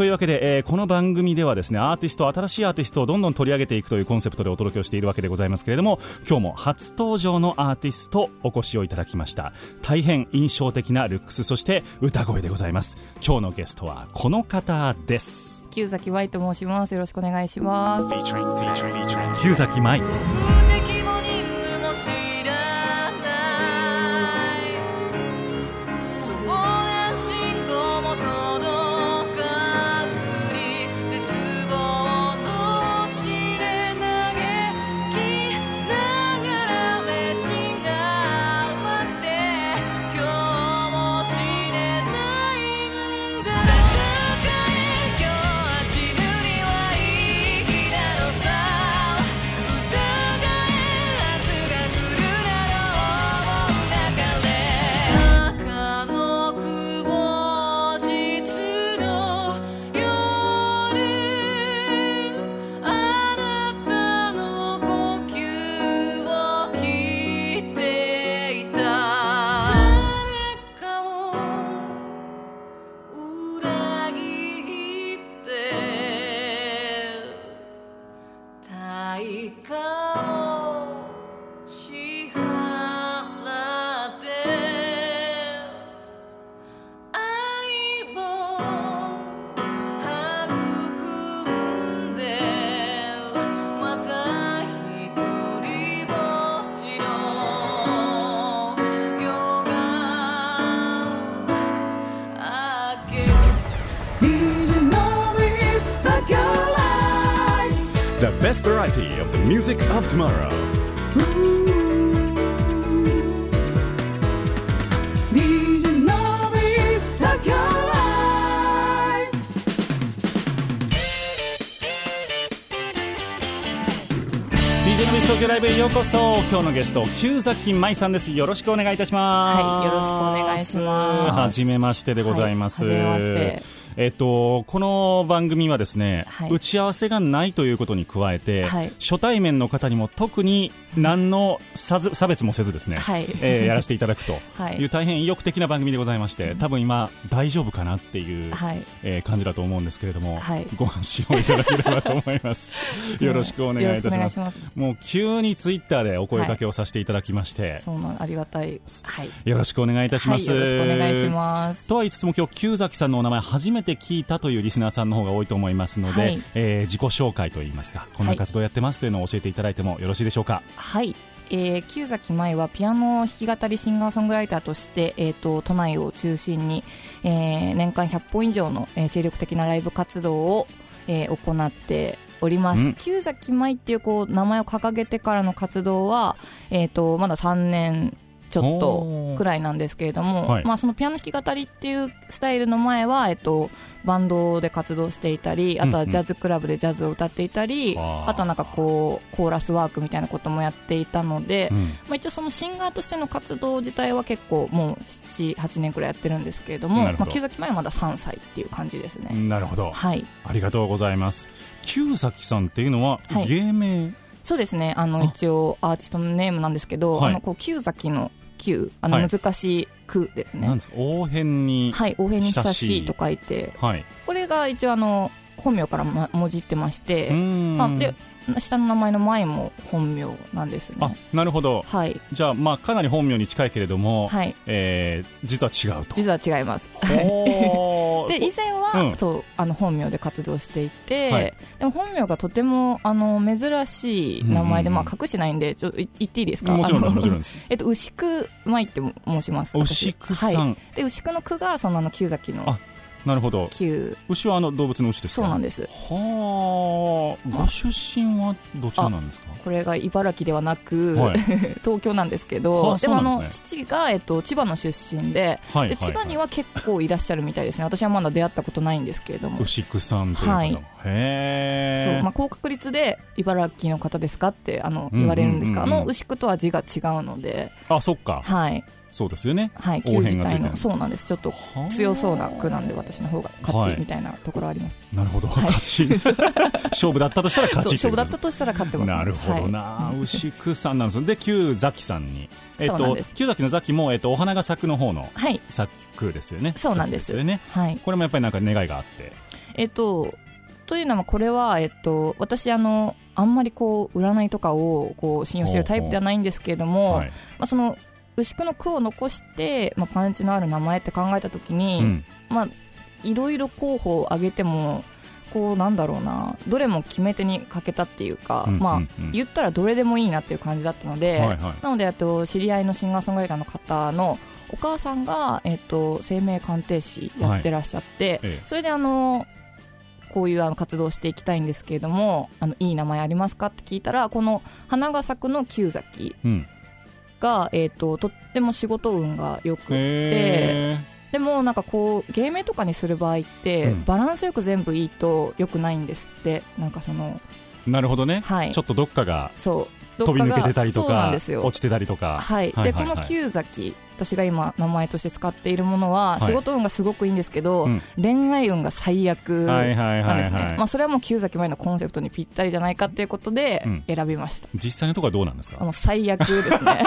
というわけで、えーこの番組ではですねアーティスト新しいアーティストをどんどん取り上げていくというコンセプトでお届けをしているわけでございますけれども今日も初登場のアーティストお越しをいただきました。大変印象的なルックスそして歌声でございます。今日のゲストはこの方です。旧崎舞と申します。よろしくお願いします。崎舞 Best variety of the music of tomorrow. DJ のミス東京ライブへようこそ。今日のゲスト旧崎舞さんです。よろしくお願いいたします。はいよろしくお願いします。はじめましてでございます、はいはじめましてえっとこの番組はですね、はい。打ち合わせがないということに加えて、はい。初対面の方にも特に何の差別もせずですね、はい。えーやらせていただくと はいいう大変意欲的な番組でございまして多分今大丈夫かなっていう、はい。えー感じだと思うんですけれども、はい。ご安心をいただければと思います。よろしくお願いいたします。よろしくお願いしもう急にツイッターでお声掛けをさせていただきまして、そうなんありがたい。はい。よろしくお願いいたします、はい、よろしくお願いします。とは言いつつも今日旧崎さんのお名前初めて聞いたというリスナーさんの方が多いと思いますので、はい。えー自己紹介といいますかこんな活動やってますというのを教えていただいてもよろしいでしょうか？はい、えー、旧崎舞はピアノ弾き語りシンガーソングライターとして、えー、と都内を中心に、えー年間100本以上の、えー精力的なライブ活動を、えー行っております、うん。旧崎舞っていうこう名前を掲げてからの活動は、えー、とまだ3年ちょっおとー。くらいなんですけれども、はい。まあ、そのピアノ弾き語りっていうスタイルの前は、えっと、バンドで活動していたりあとはジャズクラブでジャズを歌っていたり、うんうんあとはなんかこうコーラスワークみたいなこともやっていたので、うん。まあ、一応そのシンガーとしての活動自体は結構もう78年くらいやってるんですけれどもまあ、木崎前はまだ3歳っていう感じですね、なるほど。はい。ありがとうございます。旧崎さんっていうのははい。芸名、そうですね。あのあ。一応アーティストのネームなんですけど、はい。あのこう旧崎の旧あのはい。難しい句ですね、なんですか？応変にはい応変に久久しいと書いて。はい、これが一応あの本名から、ま、もじってまして、まあ、で下の名前の前も本名なんですあねなるほど。はい。じゃあまあかなり本名に近いけれども、はい。えー実は違うと。実は違います。ほ で以前は、うん。そうあの本名で活動していて、はい。でも本名がとてもあの珍しい名前で、まあ、隠してないんでちょっとい言っていいですか？もちろんですもちろんです。えっと、牛久舞って申します。私牛久さん、はい、で牛久の久がそのあの旧崎のあなるほど。旧牛はあの動物の牛ですか？そうなんです。はあ。ご出身はどちらなんですか？これが茨城ではなく、はい。東京なんですけはどあでもあのそうなんです父が、えっと、千葉の出身ではいで千葉には結構いらっしゃるみたいですね。私はまだ出会ったことないんですけれども。牛久さんという方、はい。へえ、そうまあ、高確率で茨城の方ですかってあのうんうんうんうん言われるんですが、あの牛久とは字が違うので、あそっか。はいそうですよね。はい、応旧自体の。そうなんです。ちょっとはあ。強そうな句なんで私の方が勝はいちみたいなところあります、なるほど、はい。勝ち。勝負だったとしたら勝ち勝負だったとしたら勝ってます、ね、なるほどな、はい。牛久さんなんですで旧崎さんに。えっとそうなんです。旧崎の崎も、えっと、お花が咲くの方のはい。咲くですよね。そうなんです。咲よね。はい。これもやっぱりなんか願いがあって。えっとというのはこれは、えっと、私あのあんまりこう占いとかをこう信用してるタイプではないんですけれども、はい、まあ、その牛久の句を残して、まあ、パンチのある名前って考えた時に、うん。まあいろいろ候補を挙げてもこうなんだろうなどれも決め手に欠けたっていうか、うんまあ、うん。うん言ったらどれでもいいなっていう感じだったので、はいはい。なのであと知り合いのシンガーソングライターの方のお母さんが、えっと生命鑑定士やってらっしゃって、ええ。それであのこういうあの活動をしていきたいんですけれどもあのいい名前ありますかって聞いたらこの花が咲くの旧崎。うんが、えっととっても仕事運がよくって、へでもなんかこう芸名とかにする場合って、うん。バランスよく全部いいとよくないんですってなんかそのーなるほどね、はい。ちょっとどっかがそう。飛び抜けてたりとか落ちてたりとか。はい、はいはいはい。でこの旧崎私が今名前として使っているものは、はい。仕事運がすごくいいんですけど、うん。恋愛運が最悪はいはいなんですね、それはもう旧崎前のコンセプトにぴったりじゃないかっていうことでうん。選びました、実際のところはどうなんですか？あもう最悪ですね。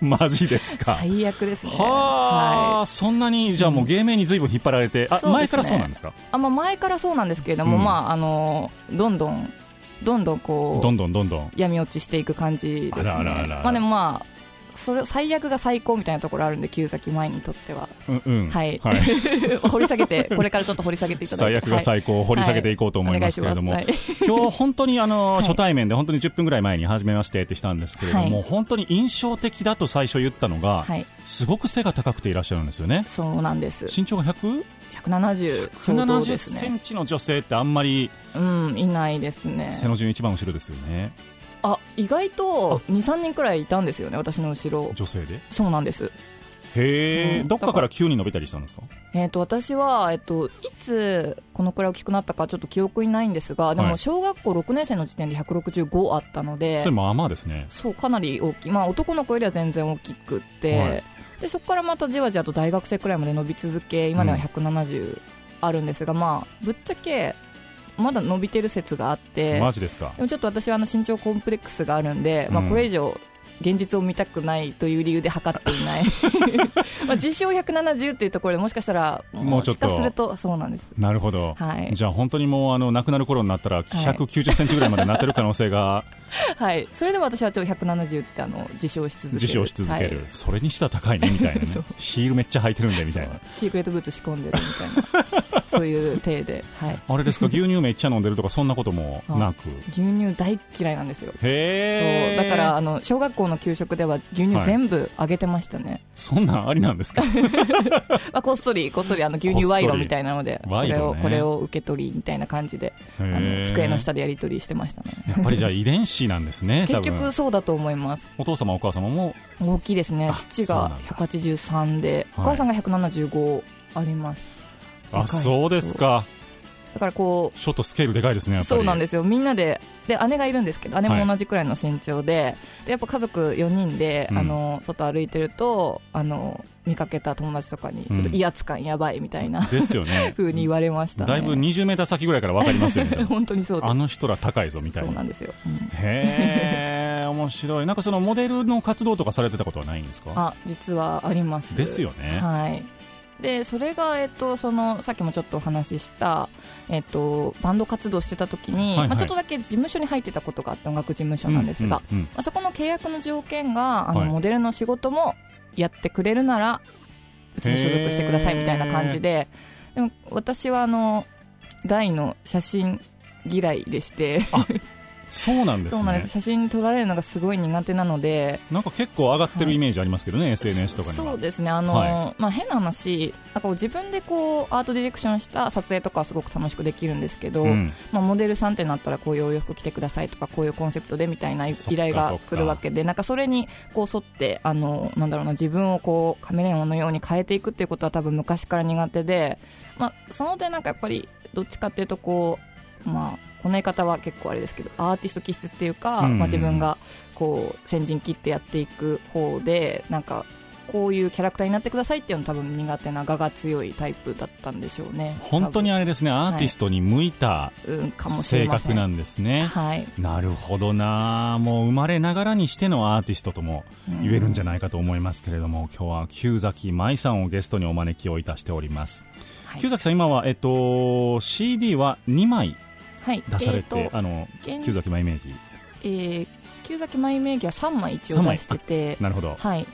マジですか。最悪ですね。はあ、い。そんなにじゃあもう芸名に随分引っ張られて、うですね。前からそうなんですか？あまあ、前からそうなんですけれども、うん。まああのどんどんどんどんこうどんどんどんどん。闇落ちしていく感じですね。まあでもまあそれ最悪が最高みたいなところあるんで旧崎前にとっては。うんうん。はい。はい、掘り下げてこれからちょっと掘り下げていただいて。最悪が最高を掘り下げていこうと思いますけれども、はい。今日本当にあの、はい。初対面で本当に10分ぐらい前に初めましてってしたんですけれども、はい。本当に印象的だと最初言ったのが、はい。すごく背が高くていらっしゃるんですよね。そうなんです。身長が100 170ちょうど170ですね。センチの女性ってあんまりうんいないですね。背の順一番後ろですよねあ意外と23人くらいいたんですよね私の後ろ。女性で？そうなんです。へえ、うん。どっかから急に伸びたりしたんですか？えー、と私は、えっといつこのくらい大きくなったかちょっと記憶にないんですがではい。も小学校6年生の時点で165あったので、それまあまあですね。そうかなり大きい、まあ、男の子よりは全然大きくって、はい。でそこからまたじわじわと大学生くらいまで伸び続け今ではうん。170あるんですが、まあぶっちゃけまだ伸びてる説があってマジですか？でもちょっと私はあの身長コンプレックスがあるんで、まあ、うんこれ以上現実を見たくないという理由で測っていない。まあ自称170っていうところでもしかしたらもしかするとそうなんです。なるほど、はい、じゃあ本当にもうあの亡くなる頃になったら190センチぐらいまでなってる可能性が。はい、それでも私はちょっと170ってあの自称し続ける。自称し続ける、はい。それにしたら高いねみたいなね。ヒールめっちゃ履いてるんでみたいな。シークレットブーツ仕込んでるみたいなそういう体で、はい、あれですか？牛乳めっちゃ飲んでるとかそんなこともなく？牛乳大っ嫌いなんですよ。へえそうだからあの小学校の給食では牛乳全部あげてましたね、そんなんありなんですか？まあ、こっそりこっそりあの牛乳賄賂みたいなので これをこれを受け取りみたいな感じであの机の下でやり取りしてましたね。やっぱりじゃあ遺伝子なんですね 多結分。局そうだと思います。お父様お母様も？大きいですね。あ父がそうなんだ。183で、はい。お母さんが175ありますあそうですか。だからこうちょっとスケールでかいですねやっぱり。そうなんですよ。みんなでで姉がいるんですけど姉も同じくらいの身長で,、でやっぱ家族4人で、うん。あの外歩いてるとあの見かけた友達とかにうん。ちょっと威圧感やばいみたいな、ですよね。風に言われましたね。だいぶ20メーター先ぐらいから分かりますよね本当にそうです。あの人ら高いぞみたいな。そうなんですよ、うん。へえ面白い。なんかそのモデルの活動とかされてたことはないんですか？あ実はあります。ですよね。はいでそれが、えっと、そのさっきもちょっとお話しした、えっと、バンド活動してた時に、はいはい。まあ、ちょっとだけ事務所に入ってたことがあって音楽事務所なんですが、うんうんまあ、そこの契約の条件があの、はい。モデルの仕事もやってくれるならうちに所属してくださいみたいな感じででも私はあの大の写真嫌いでしてそうなんですね。そうなんです。写真撮られるのがすごい苦手なので。なんか結構上がってるイメージありますけどね、SNS とかには。そうですね。あの、はまあ、変な話なんか自分でこうアートディレクションした撮影とかはすごく楽しくできるんですけど、うん。まあ、モデルさんってなったらこういうお洋服着てくださいとかこういうコンセプトでみたいな依頼が来るわけでなんかそれにこう沿ってあのなんだろうな自分をこうカメレオンのように変えていくっていうことは多分昔から苦手で、まあ、その点なんかやっぱりどっちかっていうとこうまあこの言い方は結構あれですけどアーティスト気質っていうか、うんまあ、自分がこう先陣切ってやっていく方でなんかこういうキャラクターになってくださいっていうの多分苦手な我が強いタイプだったんでしょうね。本当にあれですねアーティストに向いた多分うんかもし性格なんですね、はい。なるほどな。もう生まれながらにしてのアーティストとも言えるんじゃないかと思いますけれども、今日は旧崎舞さんをゲストにお招きをいたしております、はい。旧崎さん今は、えっと、CD は2枚はい出されて、えーとあの現旧崎舞イメージ。えー、旧崎マイ名義は3枚一応出しててなるほど。はい。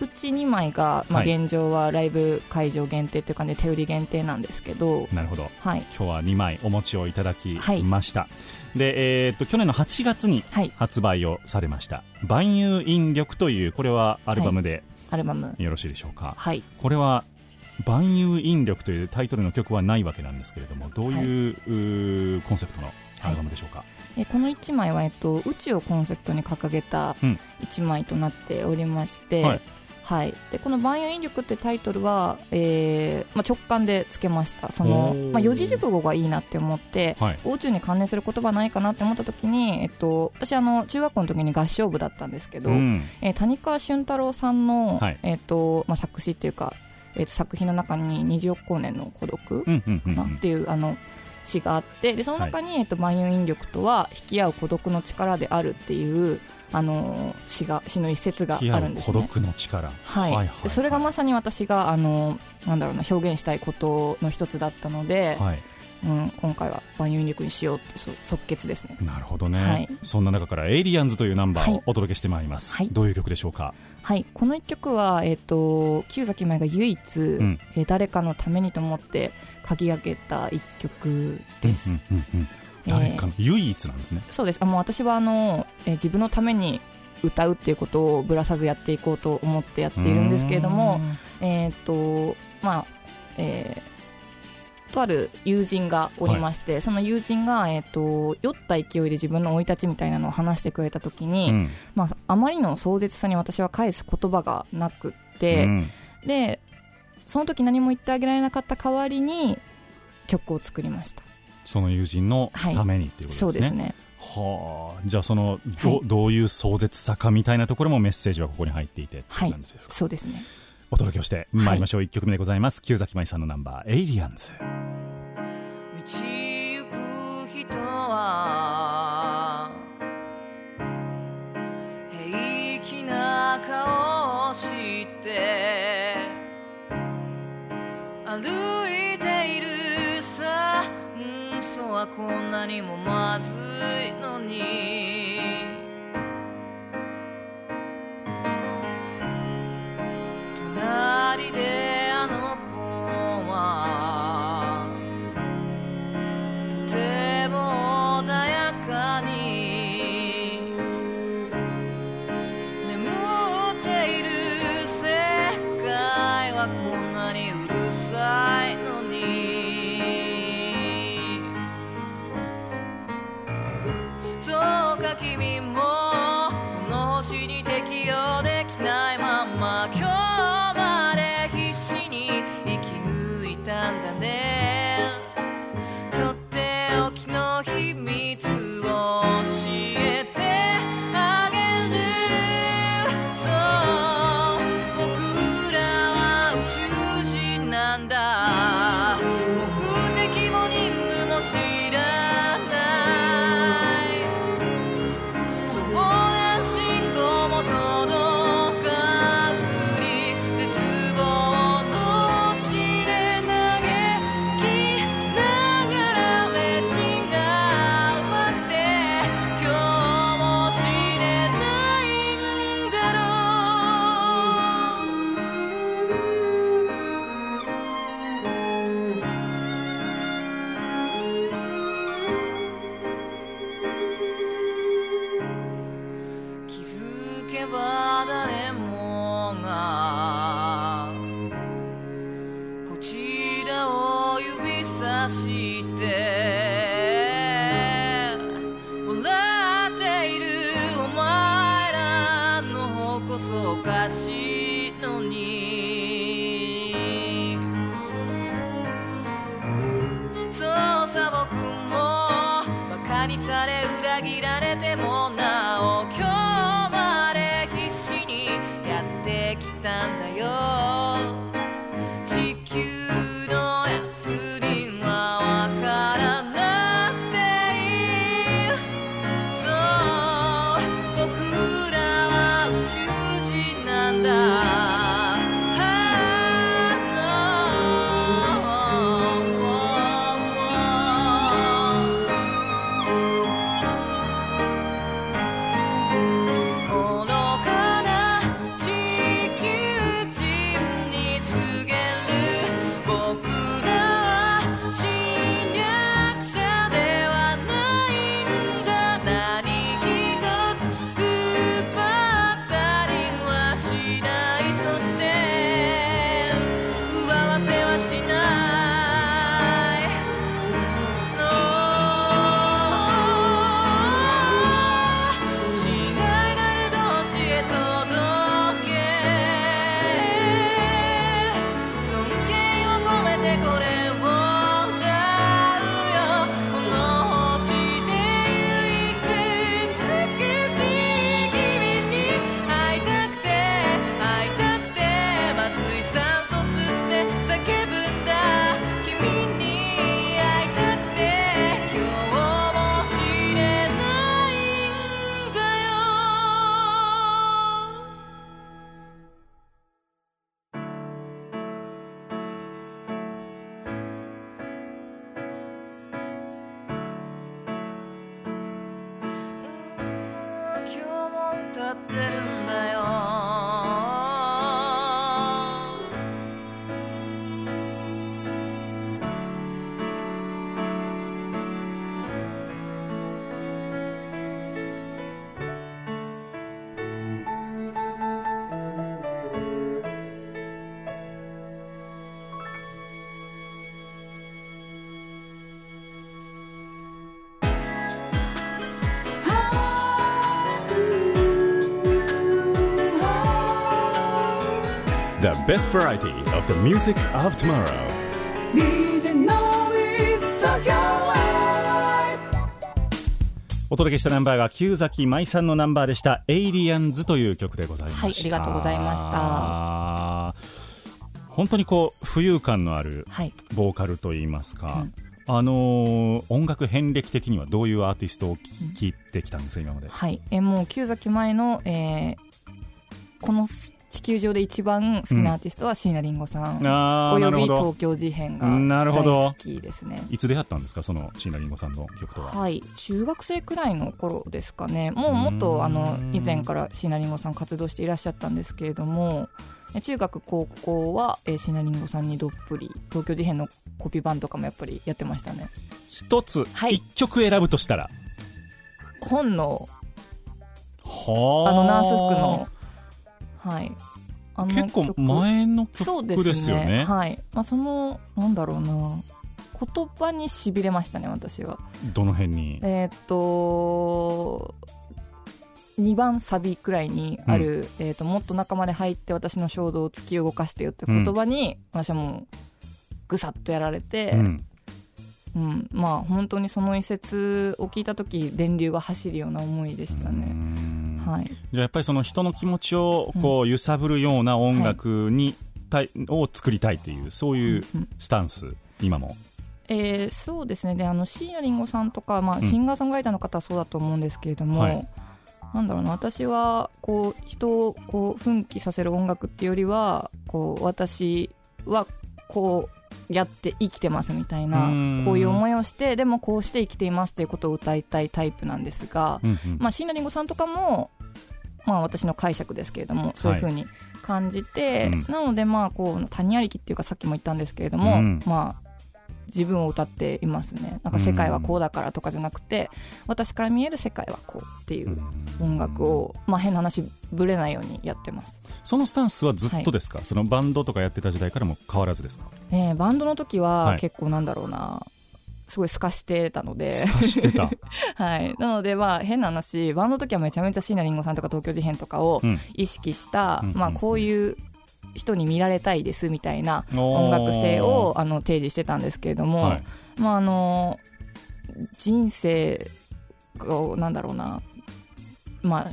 うち2枚が、まあ、はい。現状はライブ会場限定っていう感じで手売り限定なんですけどなるほど。はい。今日は2枚お持ちをいただきはいました、で、えーっと去年の8月にはい。発売をされました「万有引力」というこれはアルバムでアルバム。よろしいでしょうか、はい。これは「万有引力」というタイトルの曲はないわけなんですけれどもどういう,、コンセプトのアルバムでしょうか、えこの1枚は、えっと、宇宙をコンセプトに掲げたうん。1枚となっておりまして、はい。はい。でこの「万有引力」ってタイトルは、えーまあ、直感でつけました。そのまあ、四字熟語がいいなって思ってはい。宇宙に関連する言葉ないかなって思った時に、えっと、私あの中学校の時に合唱部だったんですけど、うん。えー谷川俊太郎さんの、はい。えっとまあ、作詞っていうか、えっと作品の中に「20億光年の孤独」っていうあの詩があってでその中に、えっと、万有引力とは引き合う孤独の力であるっていうあの詩が詩の一節があるんですね。独の力。はい。それがまさに私があのなんだろうな表現したいことの一つだったので、はいうん、今回は万有引力にしようってそ即決ですね。なるほどね、はい。そんな中から「エイリアンズ」というナンバーはい。をお届けしてまいります、はい。どういう曲でしょうか？はい、この一曲は、えっと旧崎舞が唯一、ん。えー誰かのためにと思って書き上げた一曲です。うんうんうんうん。えー。誰かの唯一なんですね、そうです。あもう私はあの、えー自分のために歌うっていうことをぶらさずやっていこうと思ってやっているんですけれどもえーっとまあえーとある友人がおりまして、その友人が、えーっと酔った勢いで自分の生い立ちみたいなのを話してくれた時に、うん。まあ、あまりの壮絶さに私は返す言葉がなくって、うん。でその時何も言ってあげられなかった代わりに曲を作りました。その友人のためにっていうことですね、そうですね。はあ。じゃあそのど,、はい。どういう壮絶さかみたいなところもメッセージはここに入っていてって感じでしょうか、そうですねお届けをして参りましょう、一1曲目でございます。旧崎舞さんのナンバー「エイリアンズ」道行く人は平気な顔をして歩いているさ。うん嘘はこんなにもまずいのに best variety of the music of tomorrow」DJ お届けしたナンバーが旧崎舞さんのナンバーでした「エイリアンズ」という曲でございました、はいありがとうございました。本当にこう浮遊感のあるはい。ボーカルといいますか、あのー音楽遍歴的にはどういうアーティストを聴いてきたんですか今まで？はい。えもう旧崎前の、えーこの地球上で一番好きなアーティストは椎名林檎さん、あーおよび東京事変がなるほど。大好きですね。いつ出会ったんですか？その椎名林檎さんの曲とは。はい。中学生くらいの頃ですかね。もうもっとあの以前から椎名林檎さん活動していらっしゃったんですけれどもえ中学高校はえー椎名林檎さんにどっぷり東京事変のコピー版とかもやっぱりやってましたね。一つはい。一曲選ぶとしたら。本のはあのナース服のはい。あの結構曲前の曲ですすよね。はい、まあ、そのなんだろうな。言葉にしびれましたね私は。どの辺に？えーっと2番サビくらいにある、えーっともっと仲間で入って私の衝動を突き動かしてよって言葉に、私はもうぐさっとやられて、うん。うん。まあ本当にその一節を聞いた時電流が走るような思いでしたうね。んはい、じゃあやっぱりその人の気持ちをこう揺さぶるような音楽に、たいを作りたいっていうそういううんスタンス今も。えーそうですね。であの椎名林檎さんとか、まあ、ん。シンガーソングライターの方はそうだと思うんですけれども、はい。なんだろうな。私はこう人をこう奮起させる音楽っていうよりはこう私はこうやって生きてますみたいうなこういう思いをしてでもこうして生きていますっていうことを歌いたいタイプなんですが、うんうん。まあ、椎名林檎さんとかも、まあ、私の解釈ですけれどもそういうふうに感じて、うん。なのでまあこう谷ありきっていうかさっきも言ったんですけれども、うん。まあ自分を歌っていますね。なんか世界はこうだからとかじゃなくて、私から見える世界はこうっていう音楽を、まあ、変な話ぶれないようにやってます、そのスタンスはずっとですか、そのバンドとかやってた時代からも変わらずですか？えーバンドの時ははい。結構なんだろうな、すごい透かしてたので。透かしてた。はい、なのでまあ変な話バンドの時はめちゃめちゃ椎名林檎さんとか東京事変とかをうん。意識した、うん。まあ、こういう人に見られたいですみたいな音楽性をあの提示してたんですけれども、はい。まああの人生こうなんだろうなまあ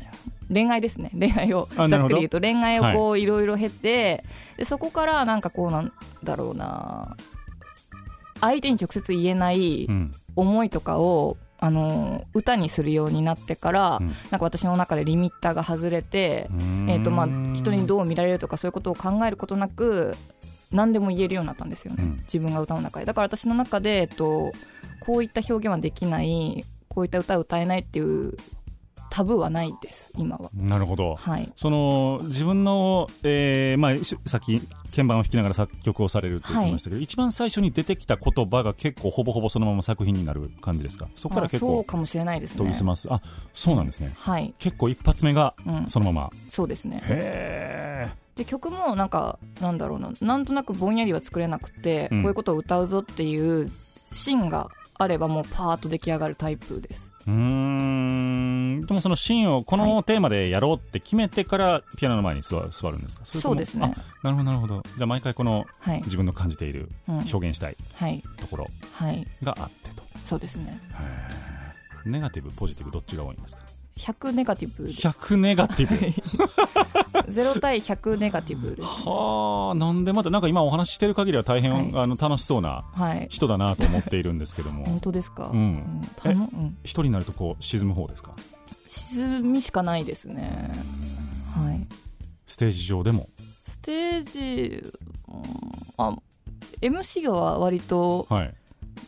恋愛ですね。恋愛をざっくり言うと恋愛をこういろいろ経て、でそこからなんかこうなんだろうな相手に直接言えないうん。思いとかを、あの歌にするようになってから、うん。なんか私の中でリミッターが外れて、えーとまあ、人にどう見られるとかそういうことを考えることなく何でも言えるようになったんですよね、うん。自分が歌の中で。だから私の中で、えっと、こういった表現はできないこういった歌を歌えないっていうタブーはないです今は。なるほど。はい。その自分の、えーまあ、しさっき鍵盤を弾きながら作曲をされるって言ってましたけど、一番最初に出てきた言葉が結構ほぼほぼそのまま作品になる感じですか？そこからあそう結構かもしれないですね。研ぎ澄ます？あそうなんですね。はい、結構一発目がうん、そのまま、そうですね。へで曲もなんかなんだろうな。なんとなくぼんやりは作れなくて、うん。こういうことを歌うぞっていう芯があればもうパーッと出来上がるタイプです。えうーん。でもそのシーンをこのテーマでやろうって決めてからピアノの前に座る座るんですか？そうですね。あなるほどなるほど。じゃあ毎回このはい、自分の感じているうん、表現したいはい。ところはい。があってと。そうですね。ネガティブポジティブどっちが多いんですか？100ネガティブです。100ネガティブ0対100ネガティブですはあなんでまたなんか今お話ししてる限りは大変、はい。あの楽しそうなはい。人だなと思っているんですけども。本当ですか、うん。うん一人になるとこう沈む方ですか？沈みしかないですね。はい。ステージ上でも？ステージ、うんあ MC は割とはい、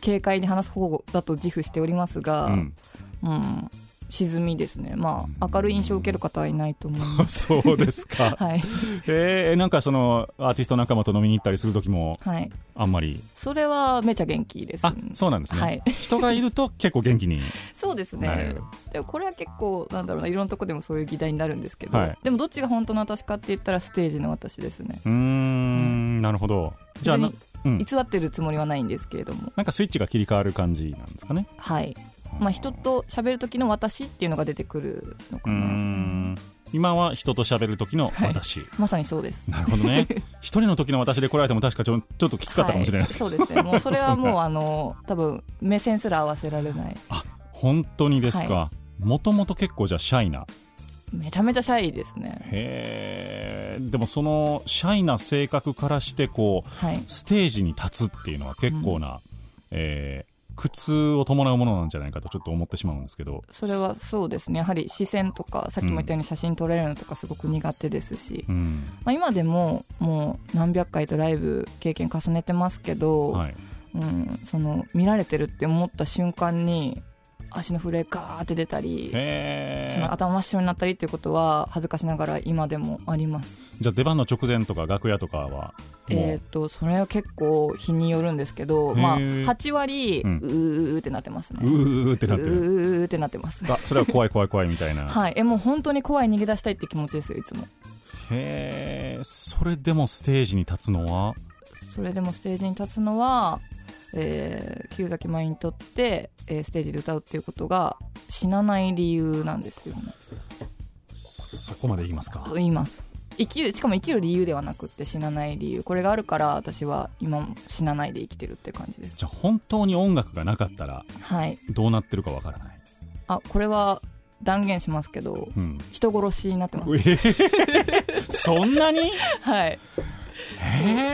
軽快に話す方だと自負しておりますが、うん、うん、沈みですね。まあ明るい印象を受ける方はいないと思います。そうですか。はい。えー、なんかそのアーティスト仲間と飲みに行ったりする時もはい。あんまり？それはめちゃ元気ですあそうなんですね、はい。人がいると結構元気に。そうですね。でもこれは結構なんだろうないろんなとこでもそういう議題になるんですけど、はい。でもどっちが本当の私かって言ったらステージの私ですね。うーんなるほど。じゃあうん、偽ってるつもりはないんですけれども。なんかスイッチが切り替わる感じなんですかね。はいまあ人と喋る時の私っていうのが出てくるのかな、ん。今は人と喋る時の私、まさにそうです。なるほどね。一人の時の私で来られても確かちょちょっときつかったかもしれないです、はい、そうですね。もうそれはもう あの多分目線すら合わせられない。本当にですか、はもともと結構じゃあシャイな。めちゃめちゃシャイですね。へえ。でもそのシャイな性格からしてこうはい。ステージに立つっていうのは結構な、えー苦痛を伴うものなんじゃないかとちょっと思ってしまうんですけど。それはそうですね。やはり視線とかさっきも言ったように写真撮られるのとかすごく苦手ですし、うん。まあ、今でももう何百回とライブ経験重ねてますけど、はい。うん、その見られてるって思った瞬間に足の震えガーって出たりへえしま頭真っ白になったりっていうことは恥ずかしながら今でもあります。じゃあ出番の直前とか楽屋とかはえっ、とそれは結構日によるんですけど、まあ、へー8割、ううんーってなってますね。うーってなってる。うーってなってます。あそれは怖い怖い怖いみたいな。はい。えもう本当に怖い逃げ出したいって気持ちですよいつも。へえそれでもステージに立つのは？それでもステージに立つのは、えー、旧崎舞にとって、えーステージで歌うっていうことが死なない理由なんですよね。そこまで言いますか？と言います。生きるしかも生きる理由ではなくって死なない理由。これがあるから私は今も死なないで生きてるって感じです。じゃあ本当に音楽がなかったらはい。どうなってるかわからない、あこれは断言しますけどうん、人殺しになってます。えーそんなに？はい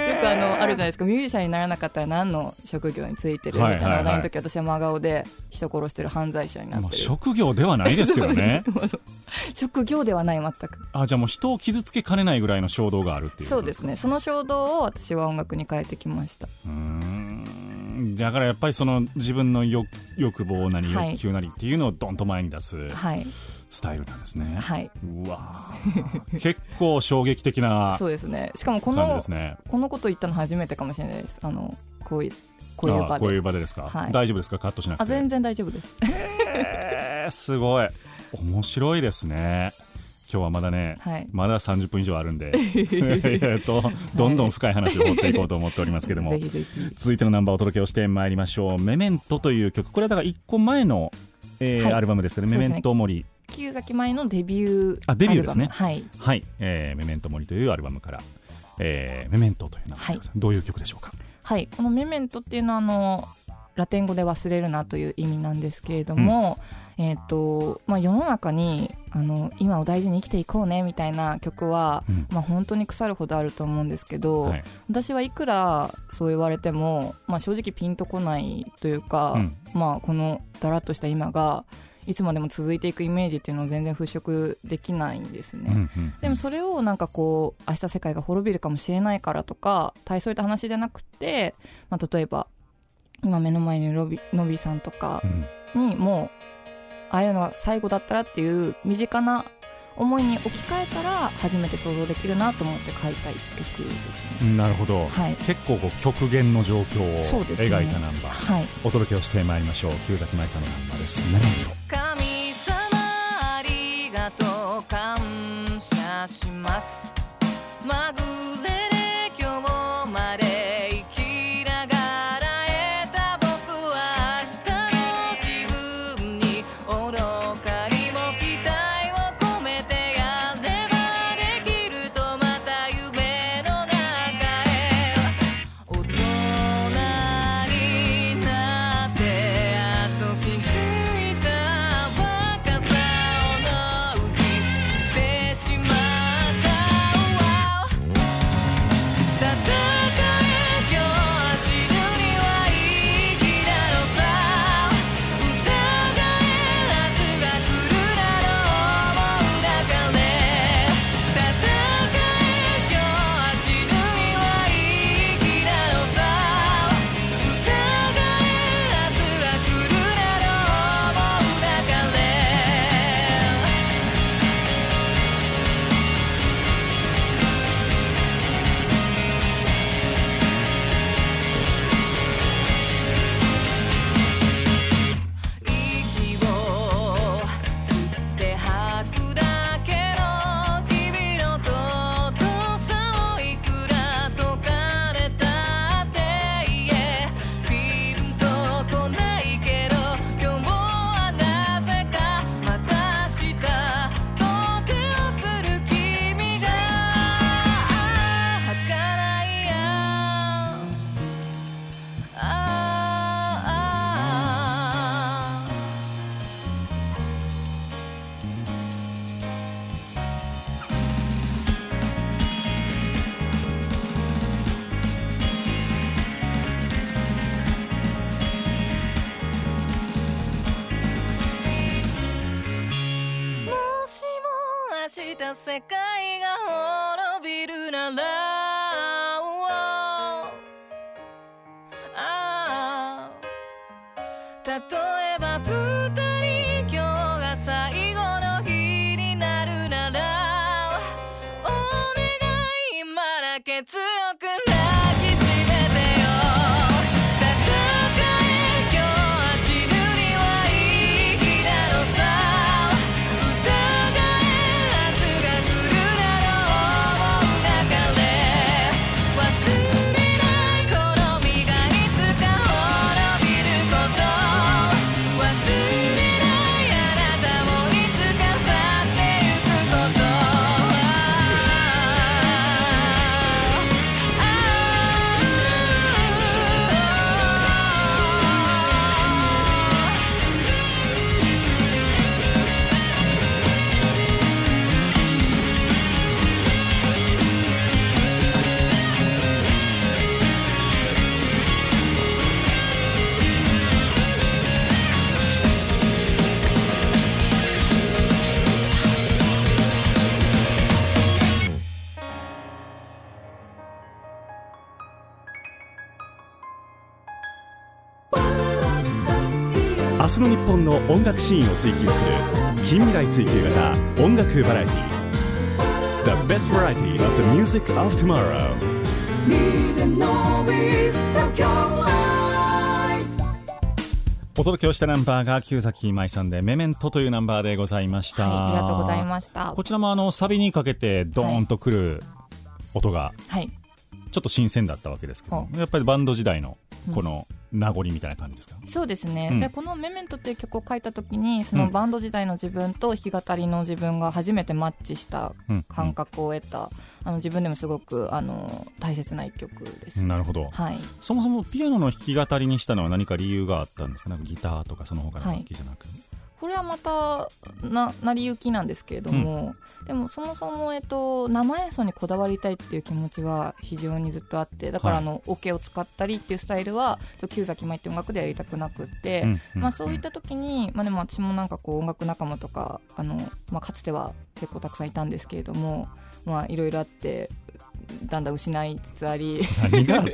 よくあのあるじゃないですか。ミュージシャンにならなかったら何の職業についてるみたいな話題の時、私は真顔で人殺してる犯罪者になっまあ、てる職業ではないですけどね。職業ではない全く。あじゃあもう人を傷つけかねないぐらいの衝動があるっていうそうですね。その衝動を私は音楽に変えてきました。うーん。だからやっぱりその自分の欲欲望なりはい。欲求なりっていうのをドンと前に出す。はいスタイルなんですね、はい。うわー。結構衝撃的なそうですね。しかもこのこのこと言ったの初めてかもしれないです。あのこういうこういう場あこういでう場でですか、はい。大丈夫ですか？カットしなくて。あ全然大丈夫です。えーすごい。面白いですね。今日はまだね、はい。まだ30分以上あるんで。えっとどんどん深い話を掘っていこうと思っておりますけども、続いてのナンバーをお届けをしてまいりましょう「メメント」という曲。これはだから1個前の、えーはい。アルバムですけど「メそうですね。メント森」旧崎前のデビューあデビューですね。はい。はい、えーメメント森」というアルバムから「えーメメント」という名前でござい。どういう曲でしょうか？はい。この「メメント」っていうのはあのラテン語で忘れるなという意味なんですけれども、えっ、とまあ世の中にあの今を大事に生きていこうねみたいな曲は、うん。まあ本当に腐るほどあると思うんですけど、はい。私はいくらそう言われても、まあ、正直ピンとこないというか、うん。まあこのだらっとした今がいつまでも続いていくイメージっていうのを全然払拭できないんですね。うんうんでもそれをなんかこう明日世界が滅びるかもしれないからとか大そういった話じゃなくて、まあ、例えば今目の前にロビのびさんとかうんにもう会えるのが最後だったらっていう身近な思いに置き換えたら初めて想像できるなと思って書いた一曲ですね。なるほど、はい。結構こう極限の状況を描いたナンバー、はい。お届けをしてまいりましょう。旧崎舞さんのナンバーです「メメント。神様ありがとう。感謝します。まぐ明日明日の日本の音楽シーンを追求する近未来追求型音楽バラエティ The best variety of the music of tomorrow. お届けをしたナンバーが旧崎舞さんで「メメント」というナンバーでございました、はい、ありがとうございました。こちらもあのサビにかけてドーンとくる音がはい。ちょっと新鮮だったわけですけど、はやっぱりバンド時代のこの名残みたいな感じですか？そうですね、うん。でこの「メメント」っていう曲を書いた時にそうのんバンド時代の自分と弾き語りの自分が初めてマッチしたうん感覚を得た、あの自分でもすごくあの大切な一曲です、なるほど。はい。そもそもピアノの弾き語りにしたのは何か理由があったんですか？なんかギターとかその他の楽器じゃなく、これはまたな成り行きなんですけれども、でもそもそも、えっと、生演奏にこだわりたいっていう気持ちは非常にずっとあってだからはい。あの、オケを使ったりっていうスタイルは旧崎舞って音楽でやりたくなくって、うん。うんまあ、そういった時に、まあ、でも私もなんかこう音楽仲間とかあの、まあ、かつては結構たくさんいたんですけれどもまあいろいろあってだんだん失いつつあり。何が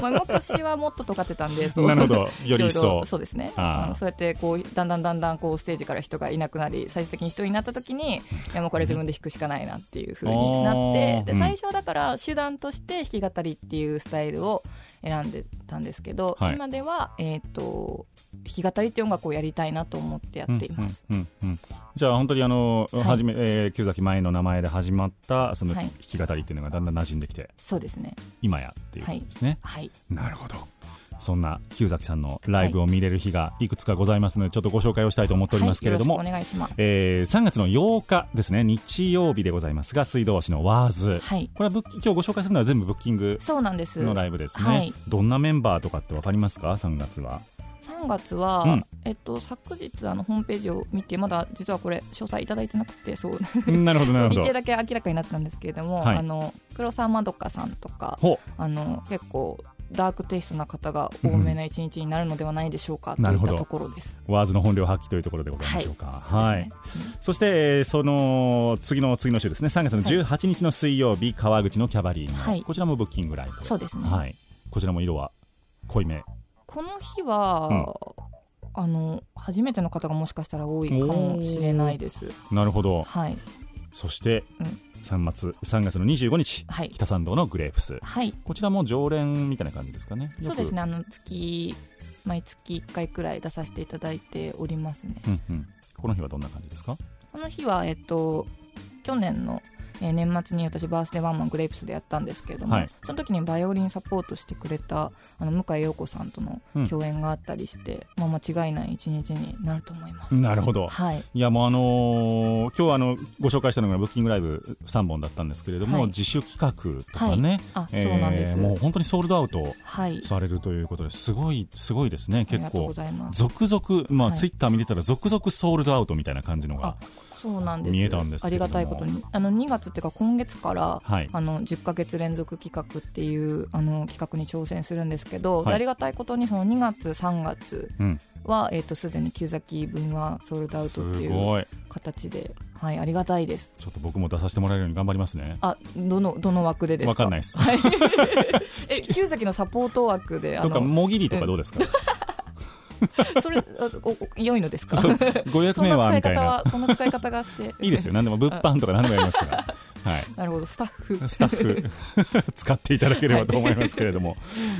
まあ昔はもっと尖ってたんでそう。なるほど。より一層。ろそうですね。あそうやってこうだんだんだんだんこうステージから人がいなくなり最終的に一人になった時にいやもうこれ自分で弾くしかないなっていう風になってで最初はだから手段として弾き語りっていうスタイルを選んでたんですけど、はい。今では、えー、と弾き語りっていう音楽をやりたいなと思ってやっています。うんうんうんうん。じゃあ本当にあの、はい。はじめ、えー、旧崎前の名前で始まったそのはい。弾き語りっていうのがだんだん馴染んできて、そうですね。今やっていうことですね、はい。なるほどそんな旧崎さんのライブを見れる日がいくつかございますので、ちょっとご紹介をしたいと思っておりますけれども、はい、お願いします。えー3月の8日ですね日曜日でございますが水道市のワーズ、はい。これはブッキ今日ご紹介するのは全部ブッキングそうなんです。のライブですね、はい。どんなメンバーとかってわかりますか？3月は。3月は、うん。えっと、昨日あのホームページを見てまだ実はこれ詳細いただいてなくてそう。なるほど なるほど。日程だけ明らかになったんですけれども、はい。あの黒沢まどかさんとかほあの結構ダークテイストな方が多めな一日になるのではないでしょうか、とないるほどったところです。ワーズの本領発揮というところでございましょうか。そうですねそして、えーその次の次の週ですね、3月の18日の水曜日、川口のキャバリーの、はいこちらもブッキングライブ。そうですねはい。こちらも色は濃いめ。この日は、あの初めての方がもしかしたら多いかもしれないです。なるほど。はい、そして、うん3月 ,3 月の25日、はい北参道のグレープス。はい、こちらも常連みたいな感じですかね。そうですね。あの月毎月1回くらい出させていただいておりますね。うんうん。この日はどんな感じですか？この日は、えっと、去年の、えー年末に私バースデーワンマングレープスでやったんですけれども、はい。その時にバイオリンサポートしてくれたあの向井陽子さんとのうん共演があったりして、まあ、間違いない一日になると思います。なるほど。はい、いやもうあのー今日はあのご紹介したのがブッキングライブ3本だったんですけれども、はい。自主企画とかね、あそうなんです、えーもう本当にソールドアウトはい。されるということですごいすごいですね。結構。続々まあ、はい。ツイッター見てたら続々ソールドアウトみたいな感じのがあそうなんです。見えたんですありがたいことに。あの2月っていうか今月から、はい。あの10ヶ月連続企画っていうあの企画に挑戦するんですけど、はい。ありがたいことにその2月3月うん。は、えー、とすでに旧崎分はソールドアウトすっていう形で、はい、ありがたいです。ちょっと僕も出させてもらえるように頑張りますね。あ、どのどの枠でですか？わかんないです。はい。え、旧崎のサポート枠で、あとかの、もぎりとかどうですか？それ、良いのですか？ご役 そんな使い目はみたいな方は、そんな使い方がして。いいですよ何でも物販とか何でもやりますからはい。なるほど、スタッフ。スタッフ。使っていただければと思いますけれども、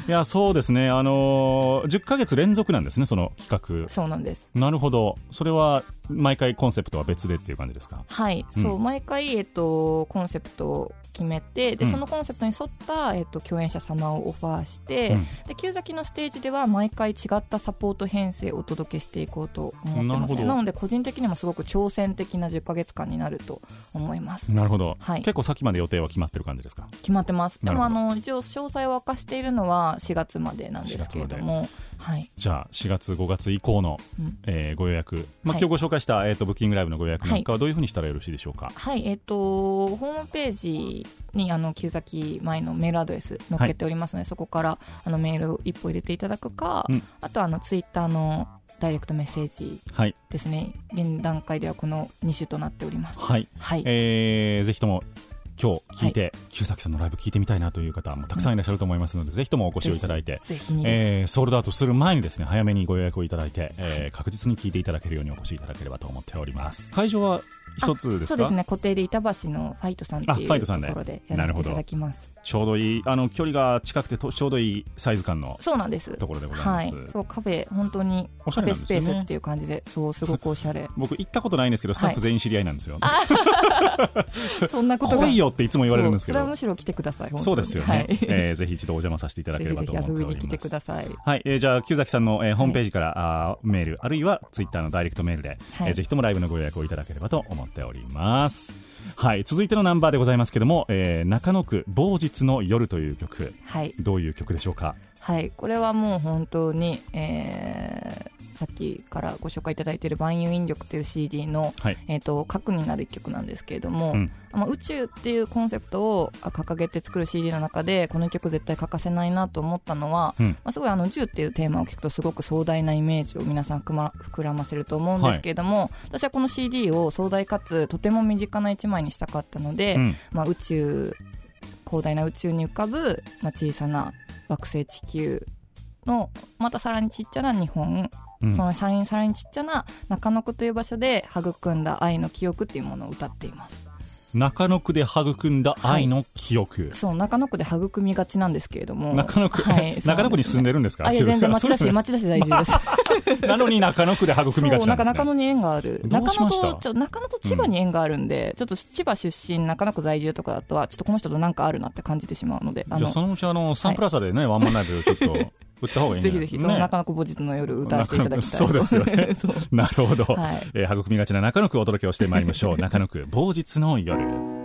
い、やそうですね。あのー10ヶ月連続なんですねその企画。そうなんです。なるほど。それは毎回コンセプトは別でっていう感じですか？はい、うん。そう、毎回、えっと、コンセプトを決めて、で、うん。そのコンセプトに沿った、えっと、共演者様をオファーして。うん。で、旧崎のステージでは、毎回違ったサポート編成をお届けしていこうと思ってます、ね。なので、個人的にもすごく挑戦的な10ヶ月間になると思います。なるほど、はい結構先まで予定は決まってる感じですか？決まってます。でも、あの、一応詳細を明かしているのは4月までなんですけれども。はい。じゃあ4月5月以降の、うん。えーご予約、まあはい。今日ご紹介した、えー、とブッキングライブのご予約なんかはどういうふうにしたらよろしいでしょうか、はい、えっ、と、ホームページに、あの、旧崎前のメールアドレス載っけておりますので、そこから、あの、メールを一歩入れていただくか、うん。あと、あの、ツイッターのダイレクトメッセージはいですね。現段階ではこの2種となっております。はい、はい。えーぜひとも今日聞いて、旧崎さんのライブ聞いてみたいなという方もたくさんいらっしゃると思いますので、ぜひともお越しをいただいて。えーソールドアウトする前にですね早めにご予約をいただいて、えー確実に聞いていただけるようにお越しいただければと思っております会場は一つですか？そうですね、固定で板橋のファイトさんっていうとあファイトさんでころでやらせていただきます。ちょうどいいあの距離が近くてとちょうどいいサイズ感の。そうなんです。ところでございます、はい、そうカフェ本当におしゃカフェスペースっていう感じでそうすごくおしゃれ。僕行ったことないんですけどスタッフ全員知り合いなんですよ、そんなことが。来いよっていつも言われるんですけど。それはむしろ来てくださいそうですよね、はい、えーぜひ一度お邪魔させていただけぜひぜればと思ってひ遊びに来ておりますください。はい、えーじゃあ木崎さんの、えーホームページから、あーメールあるいはツイッターのダイレクトメールで、はい。えーぜひともライブのご予約をいただければと思っておりますはい。続いてのナンバーでございますけども、えー中野区某日の夜という曲。はい。どういう曲でしょうか？はい、これはもう本当に、えーさっきからご紹介いただいている「万有引力」という CD の、はい。えー、と核になる一曲なんですけれども、うん。まあ、宇宙っていうコンセプトをあ掲げて作る CD の中でこの曲絶対欠かせないなと思ったのは、うん。まあ、すごいあの宇宙っていうテーマを聞くとすごく壮大なイメージを皆さん膨ま膨らませると思うんですけれども、私はこの CD を壮大かつとても身近な一枚にしたかったので、うん。まあ、宇宙広大な宇宙に浮かぶ、まあ、小さな惑星地球のまたさらにちっちゃな日本、うんそのさらにさらにちっちゃな中野区という場所で育んだ愛の記憶っていうものを歌っています。中野区で育んだ愛の記憶、そう中野区で育みがちなんですけれども。中野区、はい中野区に住んでるんですか？あいや全然町田市町田市在住です。なのに中野区で育みがちなんんかなですね。中野に縁がある。中野とちょ中野と千葉に縁があるんで、ちょっと千葉出身中野区在住とかだとはちょっとこの人となんかあるなって感じてしまうのであじゃあそのうちあのサンプラザでね、ワンマンライブちょっと 売った方がいいんじゃない？ぜひぜひそのね。中野区母日の夜歌わせていただきたいそうですよね。なるほど、はい。えー育みがちな中野区をお届けをしてまいりましょう。中野区某日の夜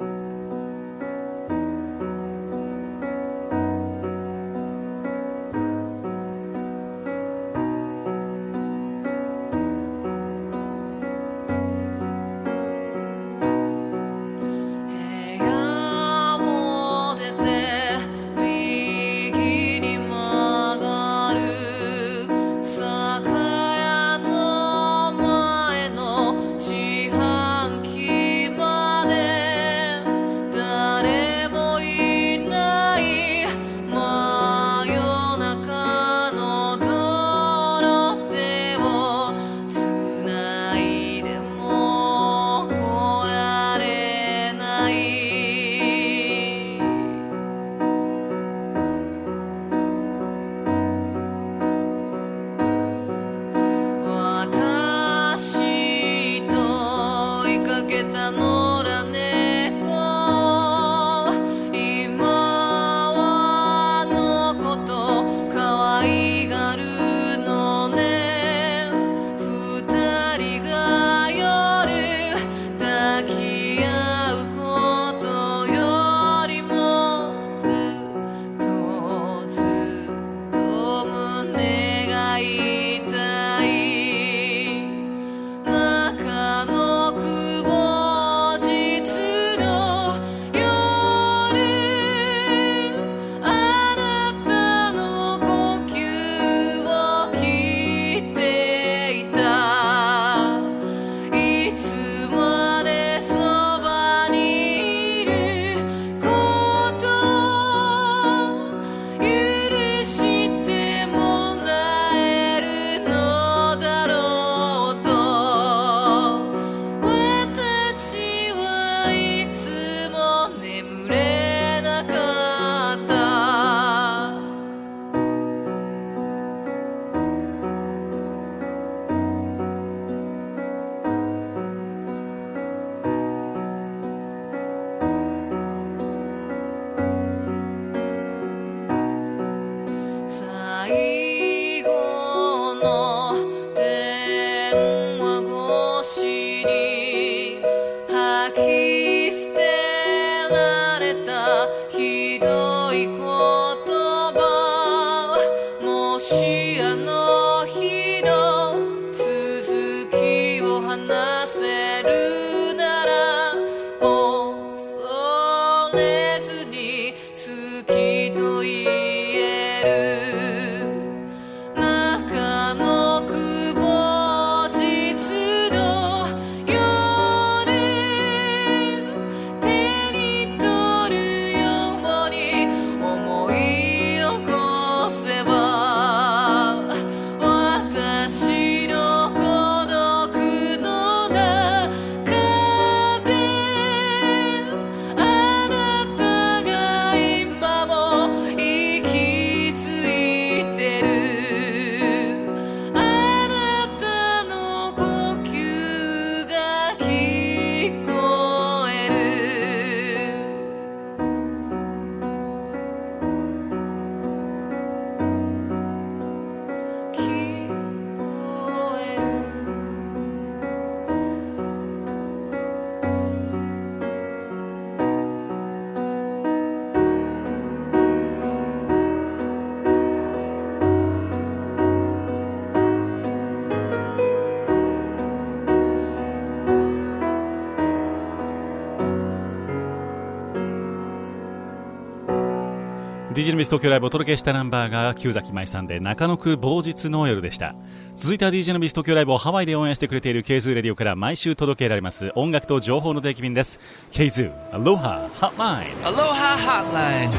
DJ のミス東京ライブをお届けしたナンバーが旧崎舞さんで中野区某日の夜でした。続いては DJ のミス東京ライブをハワイで応援してくれている K ズーレディオから毎週届けられます音楽と情報の定期便です。 KZOO Aloha Hotline Aloha Hotline.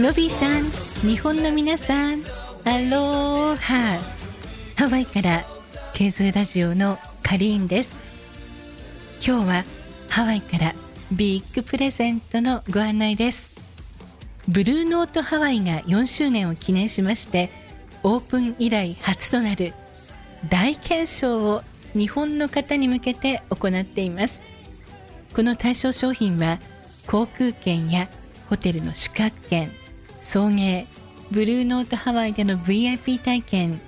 Nobby さん日本の皆さんアローハハワイから KZOO ラジオのカリーンです。今日はハワイからビッグプレゼントのご案内です。ブルーノートハワイが4周年を記念しましてオープン以来初となる大検証を日本の方に向けて行っています。この対象商品は航空券やホテルの宿泊券送迎ブルーノートハワイでの VIP 体験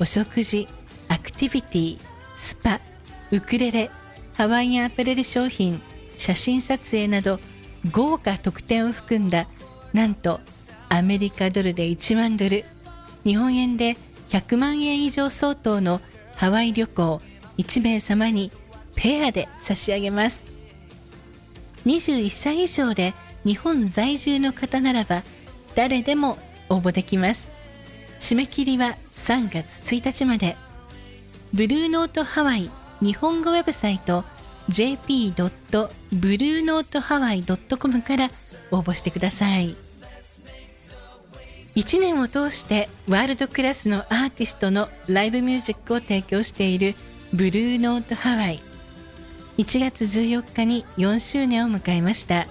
お食事アクティビティスパウクレレハワイアンアパレル商品写真撮影など豪華特典を含んだなんとアメリカドルで1万ドル日本円で100万円以上相当のハワイ旅行1名様にペアで差し上げます。21歳以上で日本在住の方ならば誰でも応募できます。締め切りは3月1日まで。ブルーノートハワイ日本語ウェブサイト jp.bluenotehawaii.com から応募してください。1年を通してワールドクラスのアーティストのライブミュージックを提供しているブルーノートハワイ。1月14日に4周年を迎えました。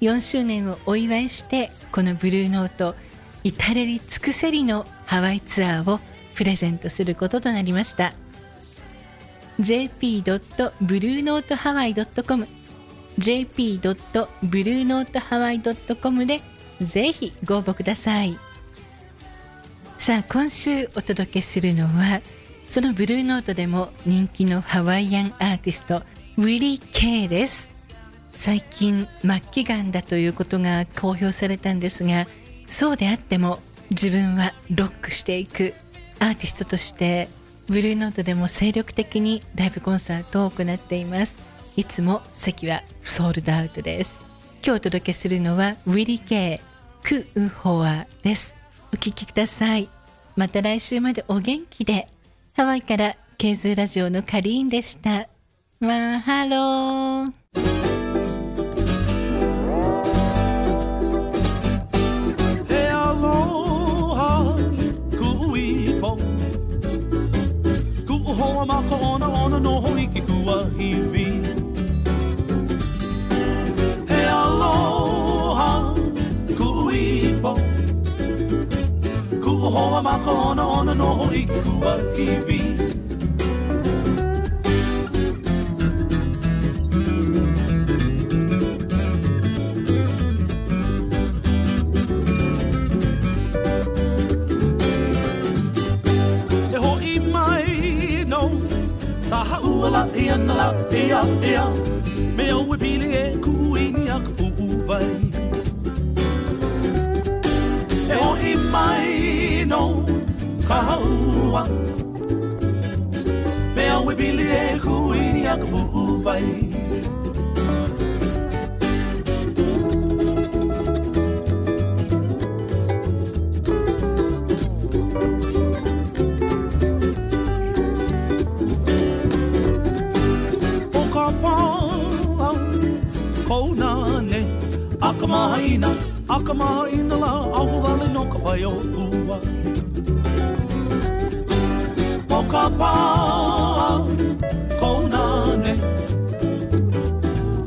4周年をお祝いしてこのブルーノート至れり尽くせりのハワイツアーをプレゼントすることとなりました。jp.bluenotehawaii.com jp.bluenotehawaii.com でぜひご応募ください。さあ今週お届けするのはそのブルーノートでも人気のハワイアンアーティストウィリー・ケイです。最近末期がんだということが公表されたんですがそうであっても自分はロックしていくアーティストとしてブルーノートでも精力的にライブコンサートを行っています。いつも席はソールドアウトです。今日お届けするのはウィリ・ケイクウホアです。お聴きください。また来週までお元気で。ハワイからケーズラジオのカリーンでした。マハロー。ho hoa makahona ona noho i kua iwi. E hoi mai no, taha uala i ana la ia ia, me au e pili e kuini a kupu vai. e o i mai no ka haua me au e bili e hui ni a ka puu vai Come on, know. aka maha i na laha, au wale no ka pai au kua. O ka pā, kou nane,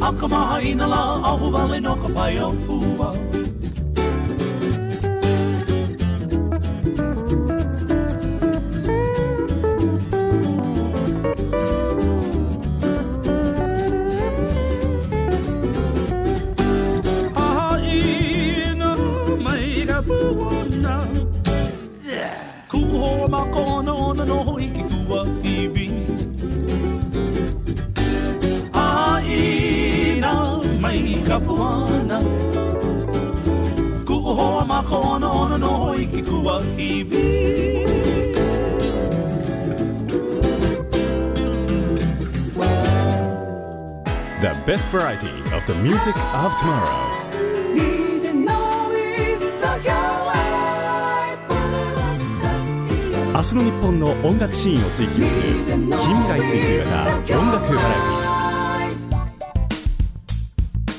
aka maha i na laha, au wale no ka pai kua. この野の生きく日々 The best variety of the music of tomorrow. 明日の日本の音楽シーンを追求する近未来追求型音楽バラエティ。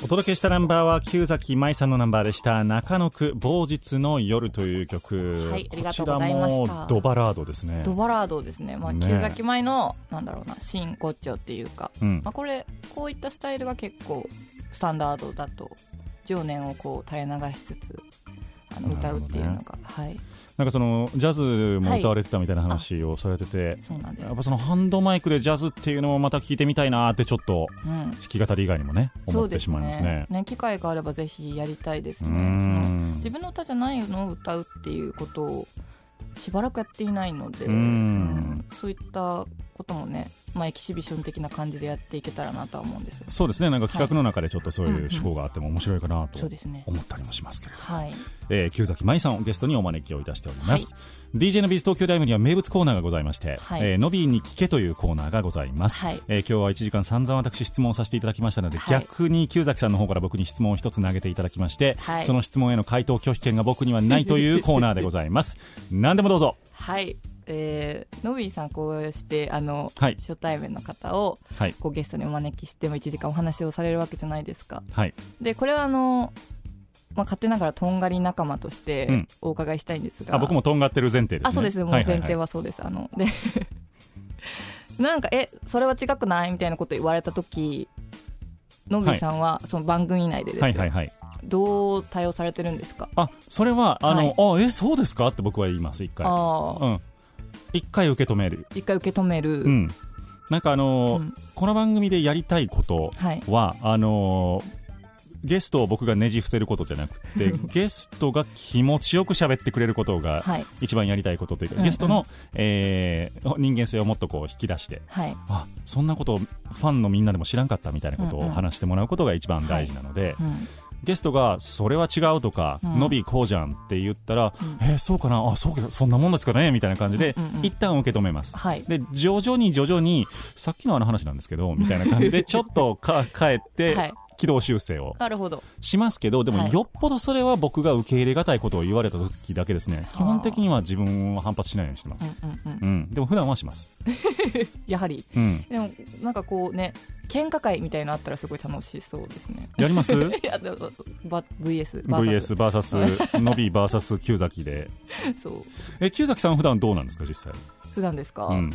お届けしたナンバーは旧崎舞さんのナンバーでした。中野区某日の夜という曲、はいありこちがとうございらました。もドバラードですね。ドバラードですね、まあ、ね旧崎前のなんだろうな真骨頂っていうか、うん。まあ、これこういったスタイルが結構スタンダードだと情念をこう垂れ流しつつあの歌うっていうのが、はい。なんかそのジャズも歌われてたみたいな話をされてて、そうなんです。やっぱそのハンドマイクでジャズっていうのもまた聞いてみたいなってちょっとうん。弾き語り以外にもね思ってしそうですまいますね。ね。ね機会があればぜひやりたいですね。その自分の歌じゃないのを歌うっていうことをしばらくやっていないので、うん。そういったこともね、まあ、エキシビション的な感じでやっていけたらなとは思うんですそうですね。なんか企画の中でちょっとそういう趣向があっても面白いかなと思ったりもしますけれど、はい。えー、旧崎舞さんをゲストにお招きをいたしております、DJ のビーズ東京ライブには名物コーナーがございまして、はい。えーのびーに聞けというコーナーがございます、はい。えー今日は1時間散々私質問させていただきましたので、はい。逆に旧崎さんの方から僕に質問を一つ投げていただきまして、はい。その質問への回答拒否権が僕にはないというコーナーでございます。何でもどうぞ。はいえー、のびーさんこうしてあの、はい。初対面の方をはい。こうゲストにお招きしても1時間お話をされるわけじゃないですか。はい。でこれはあの、まあ、勝手ながらとんがり仲間としうてん。お伺いしたいんですが、あ僕もとんがってる前提ですね。あそうです。もうはいはいはい。前提はそうです、あので なんかえそれは違くないみたいなこと言われた時のびーさんはその番組内でですよ、はいはいはい。どう対応されてるんですか？あそれはあの、はい。あえそうですか？って僕は言います一回。ああうん一回受け止める。一回受け止める、うん。なんかあのーうん。この番組でやりたいことはい。はあのーゲストを僕がねじ伏せることじゃなくて ゲストが気持ちよく喋ってくれることがはい。一番やりたいことというか、うんうん。ゲストの、えー人間性をもっとこう引き出してはい。あそんなことファンのみんなでも知らんかったみたいなことをうんうん話してもらうことが一番大事なので、うんゲストがそれは違うとか、うん。のびこうじゃんって言ったら、うん。えーそうかな？あそうかそんなもんですかね？みたいな感じで、うんうんうん。一旦受け止めます。はい。で徐々に徐々にさっきのあの話なんですけどみたいな感じで ちょっとか帰って、はい軌道修正をなるほど。しますけどでもはい。よっぽどそれは僕が受け入れがたいことを言われた時だけですね。基本的には自分は反発しないようにしてます、うんうんうんうん。でも普段はします、やはり。うん、でもなんかこうね喧嘩会みたいなのあったらすごい楽しそうですね。やります？いやでもバ VS バーサスのび VS 旧崎で。そう。え旧崎さん普段どうなんですか実際？普段ですか、うん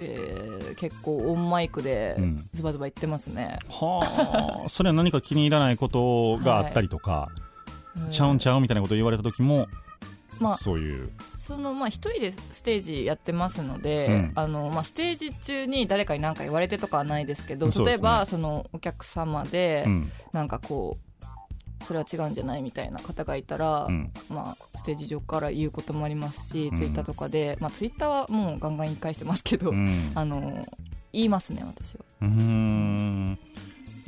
えー結構オンマイクでうん。ズバズバ言ってますね、はあ。それは何か気に入らないことがあったりとか、うん。ちゃうんちゃうみたいなことを言われた時も、まあそういう。そのまあ一人でステージやってますので、うん。あのまあ、ステージ中に誰かに何か言われてとかはないですけどね。例えばそのお客様でうん。なんかこうそれは違うんじゃないみたいな方がいたら、うん。まあ、ステージ上から言うこともありますし、うん。ツイッターとかで、まあ、ツイッターはもうガンガン言い返してますけど、うん。あの言いますね私は。うーん。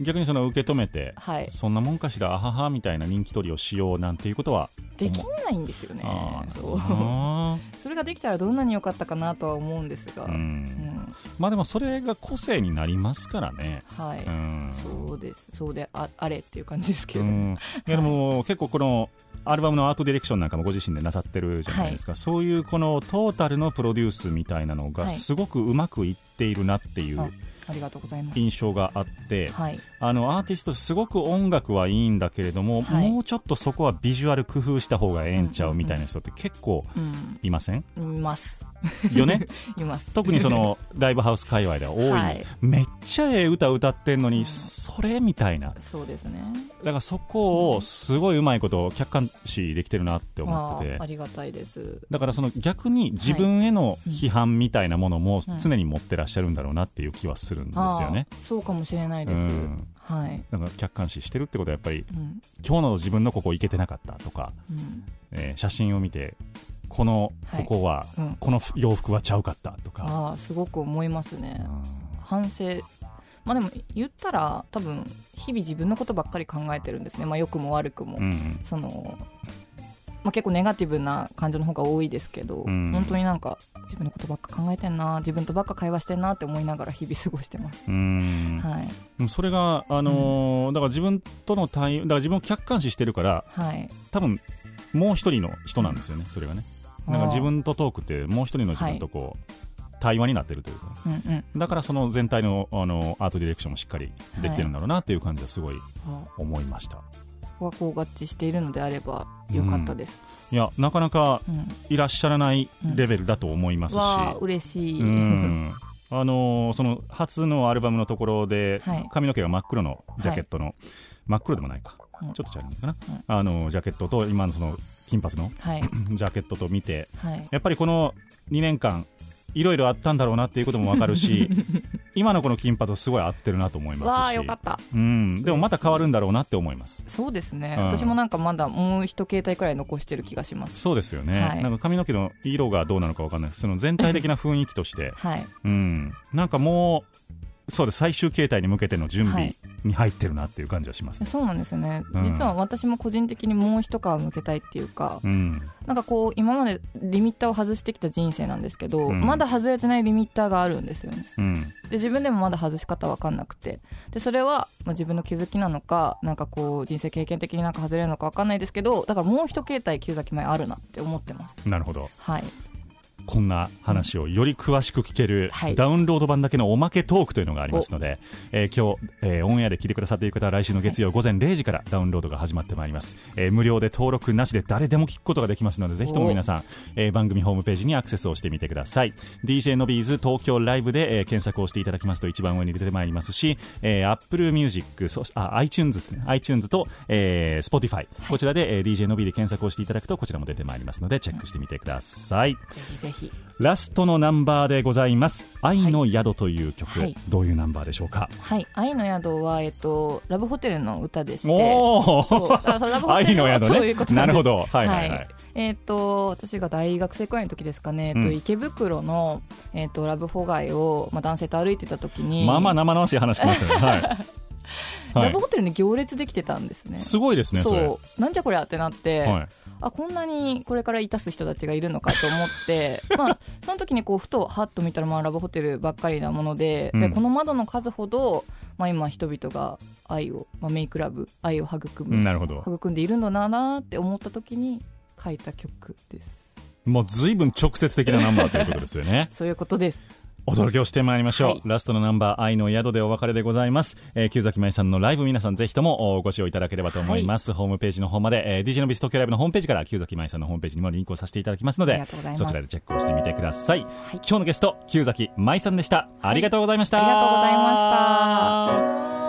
逆にその受け止めて、はい。そんなもんかしらあははみたいな人気取りをしようなんていうことはできないんですよね。そう。あ それができたらどんなに良かったかなとは思うんですが、ーううん。んまあでもそれが個性になりますからね。はい、うん。そうです。そうでああれっていう感じですけど、うん。い やでも結構このアルバムのアートディレクションなんかもご自身でなさってるじゃないですか、そういうこのトータルのプロデュースみたいなのがはい。すごくうまくいっているなっていうあありがとうございます。印象があって、はいあのアーティストすごく音楽はいいんだけれども、はい。もうちょっとそこはビジュアル工夫した方がええんちゃうんうんうんうみたいな人って結構うんいません？います。よね？います。特にその ライブハウス界隈では多い、はい。めっちゃええ歌歌ってんのに、それみたいな。そうですね。だからそこをすごいうまいことを客観視できてるなって思ってて、あありがたいです。だからその逆に自分への批判みたいなものもうん。常に持ってらっしゃるんだろうなっていう気はするんですよね。あーそうかもしれないです、うんはい、だから客観視してるってことはやっぱりうん。今日の自分のここいけてなかったとか、うん。えー写真を見てこのはい。ここは、うん。この洋服はちゃうかったとか、ああすごく思いますね。反省。まあでも言ったら多分日々自分のことばっかり考えてるんですね、まあ、良くも悪くも、うんうん。その、まあ、結構ネガティブな感情の方が多いですけど、うん。本当になんか自分のことばっか考えてんな自分とばっか会話してんなって思いながら日々過ごしてます、うん。はい。でもそれが、あのーだから自分との対応だから自分を客観視してるからはい。多分もう一人の人なんですよね、それがね。なんか自分とトークってもう一人の自分とこう、対話になってるというか。うんうん。だからその全体のあのアートディレクションもしっかりできてるんだろうなっていう感じはすごいあ思いました、そこがこう合致しているのであればよかったです、いやなかなかうん。いらっしゃらないレベルだと思いますし、わあ嬉しい、うん。あのーその初のアルバムのところで、はい。髪の毛が真っ黒のジャケットの、真っ黒でもないか、うん。ちょっと違うのかな、あのージャケットと今のその金髪のはい。ジャケットと見てはい。やっぱりこの2年間いろいろあったんだろうなっていうこともわかるし 今のこの金髪とすごい合ってるなと思いますし。よかった。うん、でもまた変わるんだろうなって思います。そうですね、うん。私もなんかまだもう一携帯くらい残してる気がします。そうですよね、はい。なんか髪の毛の色がどうなのかわかんない。その全体的な雰囲気として。はい。うん、なんかもうそうです。最終形態に向けての準備はい。に入ってるなっていう感じはしますね、そうなんですよね、うん。実は私も個人的にもう一皮向けたいっていうか、うん。なんかこう今までリミッターを外してきた人生なんですけど、うん。まだ外れてないリミッターがあるんですよね。うん。で自分でもまだ外し方わかんなくて。でそれは、まあ、自分の気づきなのかなんかこう人生経験的になんか外れるのかわかんないですけどだからもう一形態旧崎前あるなって思ってます。なるほど。はいこんな話をより詳しく聞けるはい。ダウンロード版だけのおまけトークというのがありますので、えー今日、えーオンエアで聞いてくださっている方は来週の月曜午前0時からダウンロードが始まってまいります、えー無料で登録なしで誰でも聞くことができますのでぜひとも皆さん、えー番組ホームページにアクセスをしてみてください。DJ のビーズ東京ライブで、えー検索をしていただきますと一番上に出てまいりますし、えー、Apple Music そしあ iTunes ですね。iTunes と、えー Spotify こちらで、えー DJ のビーで検索をしていただくとこちらも出てまいりますのでチェックしてみてください、ぜひぜひラストのナンバーでございます「愛の宿」という曲、はい。どういうナンバーでしょうか、はい「愛の宿は」えっとラブホテルの歌でして。おそう。だからそのラブホテルは 愛の宿ね。なるほど。はいはいはい。えっ、と私が大学生くらいの時ですかね、えっとうん。池袋の、えっとラブホ街を、まあ、男性と歩いてた時に。まあまあ生々しい話しましたね。はい、はい。ラブホテルに行列できてたんですね。すごいですねそう。なんじゃこりゃってなって、はいあこんなにこれからいたす人たちがいるのかと思って まあその時にこうふとはっと見たらまあラブホテルばっかりなもので,、うん。でこの窓の数ほど、まあ、今人々が愛を、まあ、メイクラブ愛を育む、なるほど。育んでいるのだなって思った時に書いた曲です。もう随分直接的なナンバーということですよね。そういうことですお届けをしてまいりましょう、はい。ラストのナンバー「愛の宿」でお別れでございます、えー、旧崎舞さんのライブ皆さんぜひともおご視聴いただければと思います、ホームページの方まで、えー、DJ のビス東京ライブのホームページから旧崎舞さんのホームページにもリンクをさせていただきますのでそちらでチェックをしてみてください、今日のゲスト旧崎舞さんでした。ありがとうございました、ありがとうございました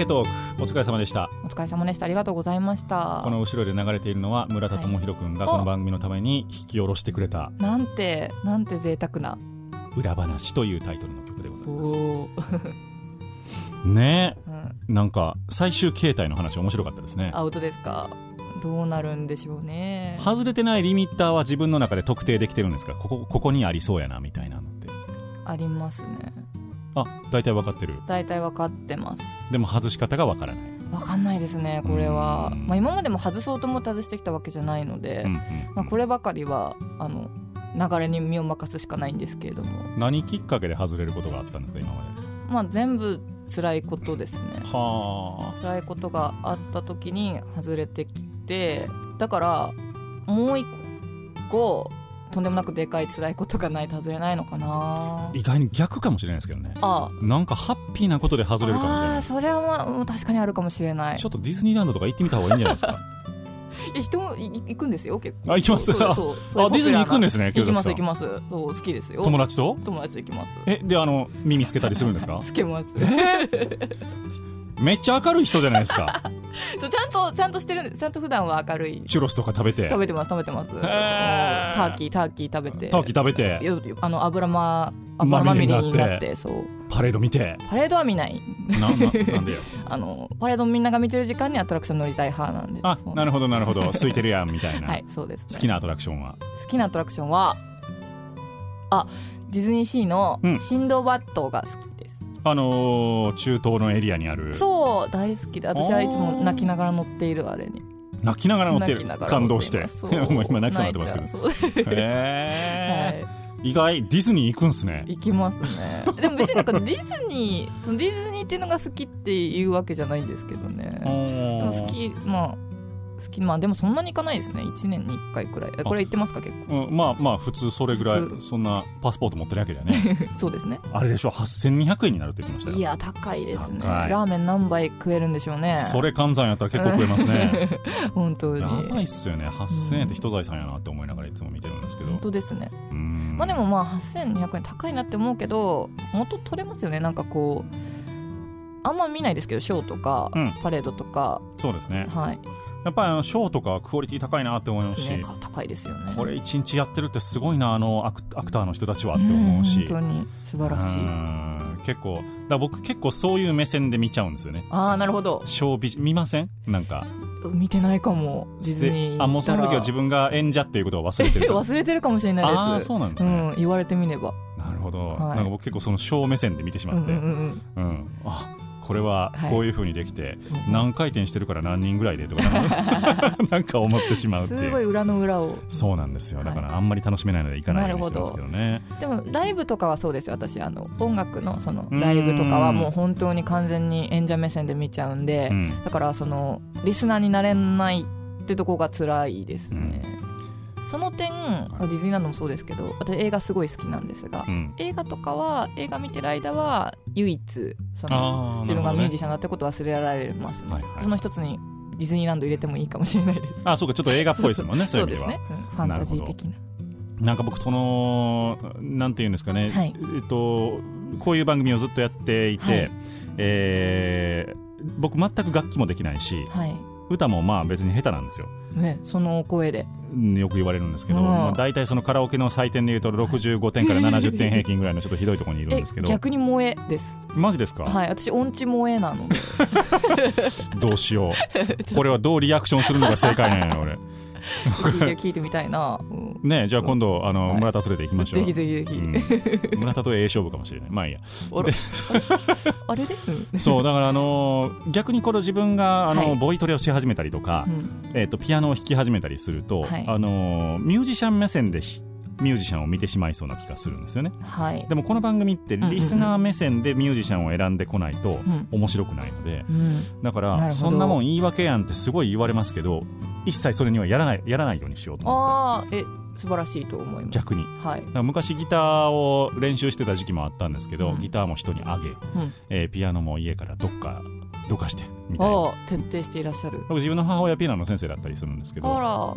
けトーク。お疲れ様でした。お疲れ様でした。ありがとうございました。この後ろで流れているのは村田智弘君がはい。この番組のために引き下ろしてくれたなんてなんて贅沢な「裏話」というタイトルの曲でございます。おね。うん。えなんか最終形態の話面白かったですね。アウトですか。どうなるんでしょうね。外れてないリミッターは自分の中で特定できてるんですかここここにありそうやなみたいなのって。ありますねあ大体分かってる。大体分かってます。でも外し方が分からない、分かんないですねこれは。うん。まあ今までも外そうと思って外してきたわけじゃないので、うんうんまあ、こればかりはあの流れに身を任すしかないんですけれども。何きっかけで外れることがあったんですか今まで。まあ全部辛いことですね。は辛いことがあった時に外れてきてだからもう一個とんでもなくでかい辛いことがないと外れないのかな。あ意外に逆かもしれないですけどね。あ。なんかハッピーなことで外れるかもしれないそれはまあうん確かにあるかもしれない。ちょっとディズニーランドとか行ってみた方がいいんじゃないですか？いや人もい行くんですよ結構。あ行きます？そうそうあディズニー行くんですね行きます清行きます。そう好きですよ。友達と？友達と行きます。えであの耳つけたりするんですか？つけます。めっちゃ明るい人じゃないですか そうちゃんとちゃんとしてるんですちゃんと普段は明るい。チュロスとか食べて。食べてます食べてます。ターキーターキー食べて。ターキー食べて。よあの油ま油まみれになってそう。パレード見て。パレードは見ない。なななんでよ あのパレードみんなが見てる時間にアトラクション乗りたい派なんで。あなるほどなるほど。空いてるやんみたいな、はいそうです、ね、好きなアトラクションは？好きなアトラクションはあディズニーシーのうん。シンドバッドが好きです、あのー、中東のエリアにある。そう大好きで。私はいつも泣きながら乗っているあれに。泣きながら乗ってる。感動して。今泣きそうになってますけど。へえ、はい。意外ディズニー行くんすね。行きますね。でも別になんかディズニーそのディズニーっていうのが好きっていうわけじゃないんですけどね。でも好きまあ好きまあでもそんなに行かないですね。1年に1回くらい。えこれ行ってますか結構？うん、まあまあ普通それぐらい普そんなパスポート持ってるわけだよね。そうですね。あれでしょ？8200円になるって言ってましたよ。いや高いですね。ラーメン何杯食えるんでしょうね。それ換算やったら結構食えますね。本当に。やばいっすよね。8000円って人財産やなって思いながらいつも見てるんですけど。本当ですね。うん。まあでもまあ8200円高いなって思うけど元取れますよね。なんかこうあんま見ないですけどショーとか、うん。パレードとか。そうですね。はい、やっぱりあのショーとかクオリティ高いなって思いますし、ね、か高いですよね。これ一日やってるってすごいなあのアクアクターの人たちはって思うし、ん本当に素晴らしい。うん結構だ僕結構そういう目線で見ちゃうんですよね。ああなるほど。ショービジ見ません？なんか。見てないかもディズニーであもうその時は自分が演者っていうことを忘れてる 忘れてるかもしれないです。ああそうなんですうね、ん言われてみれば。なるほど、はい。なんか僕結構そのショー目線で見てしまって、うんううんん。うん。あこれははい。こういう風にできて、うん。何回転してるから何人ぐらいでとか なんか思ってしまうって。いうすごい裏の裏を。そうなんですよ。だからあんまり楽しめないので行かないようにしてますけどね。でもライブとかはそうですよ。私あの音楽のそのライブとかはもう本当に完全に演者目線で見ちゃうんで、うん。だからそのリスナーになれないってとこが辛いですね、その点ディズニーランドもそうですけど私映画すごい好きなんですが、うん。映画とかは映画見てる間は唯一その自分がミュージシャンだってことを忘れられますね、はいはい。その一つにディズニーランド入れてもいいかもしれないです。あそうかちょっと映画っぽいですもんねそうですね、うん。ファンタジー的な。なんか僕そのなんていうんですかね、はい。えっとこういう番組をずっとやっていて、はい。えー僕全く楽器もできないしはい。歌もまあ別に下手なんですよ。ねその声で。うんよく言われるんですけど、うんまあ、大体そのカラオケの採点でいうと65点から70点平均ぐらいのちょっとひどいところにいるんえですけど。逆に萌えです。マジですか、はい。私音痴萌えなので。どうしよう。これはどうリアクションするのが正解なんやろ俺聞いてみたいな、うんねじゃあ今度あの、はい。村田連れて行きましょう。ぜひぜひぜひ、うん。村田とええ勝負かもしれない。まあいいや。あれ あれで、うん。そうだからあのー逆にこれ自分があの、はい。ボイトレをし始めたりとか、うん。えー、とピアノを弾き始めたりすると、はい。あのーミュージシャン目線でひミュージシャンを見てしまいそうな気がするんですよね。はい。でもこの番組ってんうんうん。リスナー目線でミュージシャンを選んでこないとうん。面白くないので、うん。だからそんなもん言い訳やんってすごい言われますけど一切それにはやらないやらないようにしようと思って。ああえ素晴らしいと思います。逆に。はい。だから昔ギターを練習してた時期もあったんですけど、うん。ギターも人にあげ、うん。えーピアノも家からどっかどかしてみたいな。徹底していらっしゃる。僕自分の母親ピアノの先生だったりするんですけど。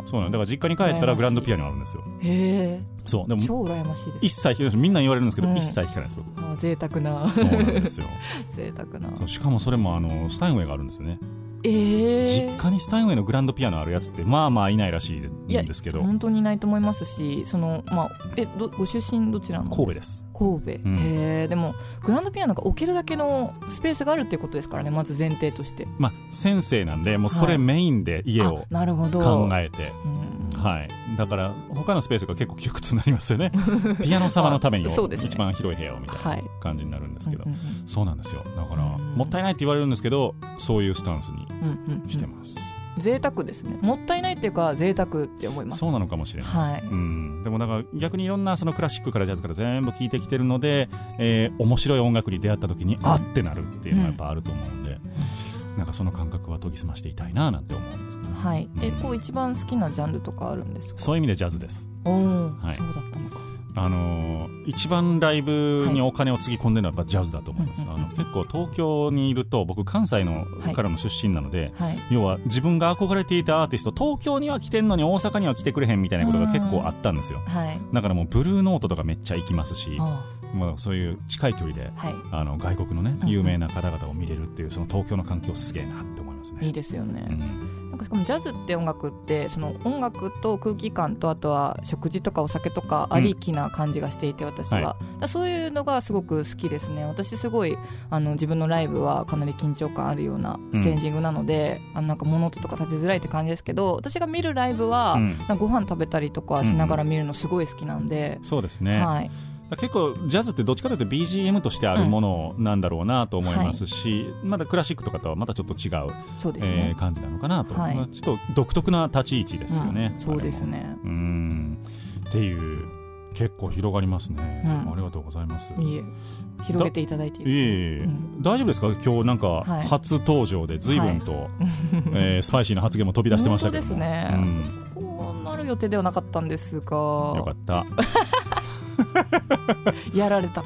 そうなんだ。から実家に帰ったらグランドピアノあるんですよ。へえ。そう。でも超羨ましいです。一切みんな言われるんですけど、うん一切弾かないです僕。贅沢な。そうなんですよ。贅沢な。しかもそれもあのスタインウェイがあるんですよね、ええ実家にスタインウェイのグランドピアノあるやつってまあまあいないらしいんですけど。本当にいないと思いますしそのまあえどご出身どちらの？神戸です。神戸、ん。へえでもグランドピアノが置けるだけのスペースがあるっていうことですからねまず前提として。まあ先生なんでもうそれメインで家をあなるほど。考えて、うんはい、だから他のスペースが結構窮屈になりますよね。ピアノ様のためにあそうですね。一番広い部屋をみたいはない感じになるんですけど、うんうんそうなんですよ。だからうんもったいないって言われるんですけどそういうスタンスにうんうんうん。してます、贅沢ですね。もったいないっていうか贅沢って思います。そうなのかもしれない、はい。うん、でもだから逆にいろんなそのクラシックからジャズから全部聴いてきてるので、えー面白い音楽に出会った時にあってなるっていうのはやっぱあると思うんで、なんかその感覚は研ぎ澄ましていたいななんて思うんですけどはい。えこう一番好きなジャンルとかあるんですか？そういう意味でジャズです。おお、はい。そうだったのか。あのー一番ライブにお金をつぎ込んでるのはやっぱジャズだと思います、うん。うんあの結構東京にいると僕関西のはいからの出身なので、はい。要は自分が憧れていたアーティスト東京には来てんのに大阪には来てくれへんみたいなことが結構あったんですよ。はい。だからもうブルーノートとかめっちゃ行きますしあもうそういう近い距離ではい。あの外国のねうん有名な方々を見れるっていうその東京の環境すげえなって思いますね。いいですよね、うん。なんかしかもジャズって音楽ってその音楽と空気感とあとは食事とかお酒とかありきな感じがしていて私は、はい。そういうのがすごく好きですね。私すごいあの自分のライブはかなり緊張感あるようなステージングなので、あのなんか物音とか立てづらいって感じですけど私が見るライブは、うん。なんかご飯食べたりとかしながら見るのすごい好きなんで、そうですね、はい結構ジャズってどっちかというと BGM としてあるものなんだろうなと思いますし、まだクラシックとかとはまたちょっと違う、そうですえーね、感じなのかなと、はい。まあちょっと独特な立ち位置ですよね、うん。そうですね。うん。っていう結構広がりますね、うん。ありがとうございます。いえ広げていただいていいいえ。うん。大丈夫ですか？今日なんかはい。初登場で随分と、えー スパイシーな発言も飛び出してましたけどですね。うん。こうなる予定ではなかったんですが。よかった やられた。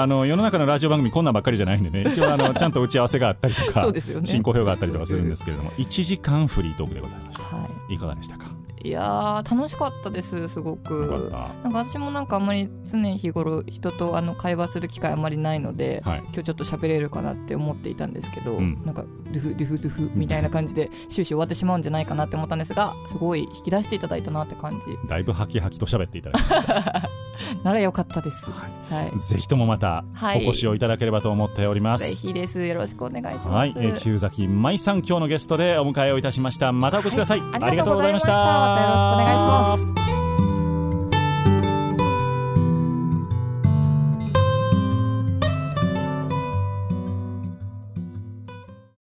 あの世の中のラジオ番組こんなんばっかりじゃないんでね。一応あのちゃんと打ち合わせがあったりとかそうですよね。進行表があったりとかするんですけれども1時間フリートークでございました。はいかがでしたか？いやー楽しかったですすごく。なんか私もなんかあんまり常日頃人とあの会話する機会あんまりないので、はい。今日ちょっと喋れるかなって思っていたんですけど、うん。なんかドゥフドゥフドゥフみたいな感じで 終始終わってしまうんじゃないかなって思ったんですがすごい引き出していただいたなって感じ。だいぶハキハキと喋っていただきました。ならよかったです。はい、ぜひともまたはいお越しをいただければと思っておりまぜす、ひです。よろしくお願いします、はい、えー、旧崎舞さん今日のゲストでお迎えをいたしました。またお越しください、ありがとうございました。またよろしくお願いします。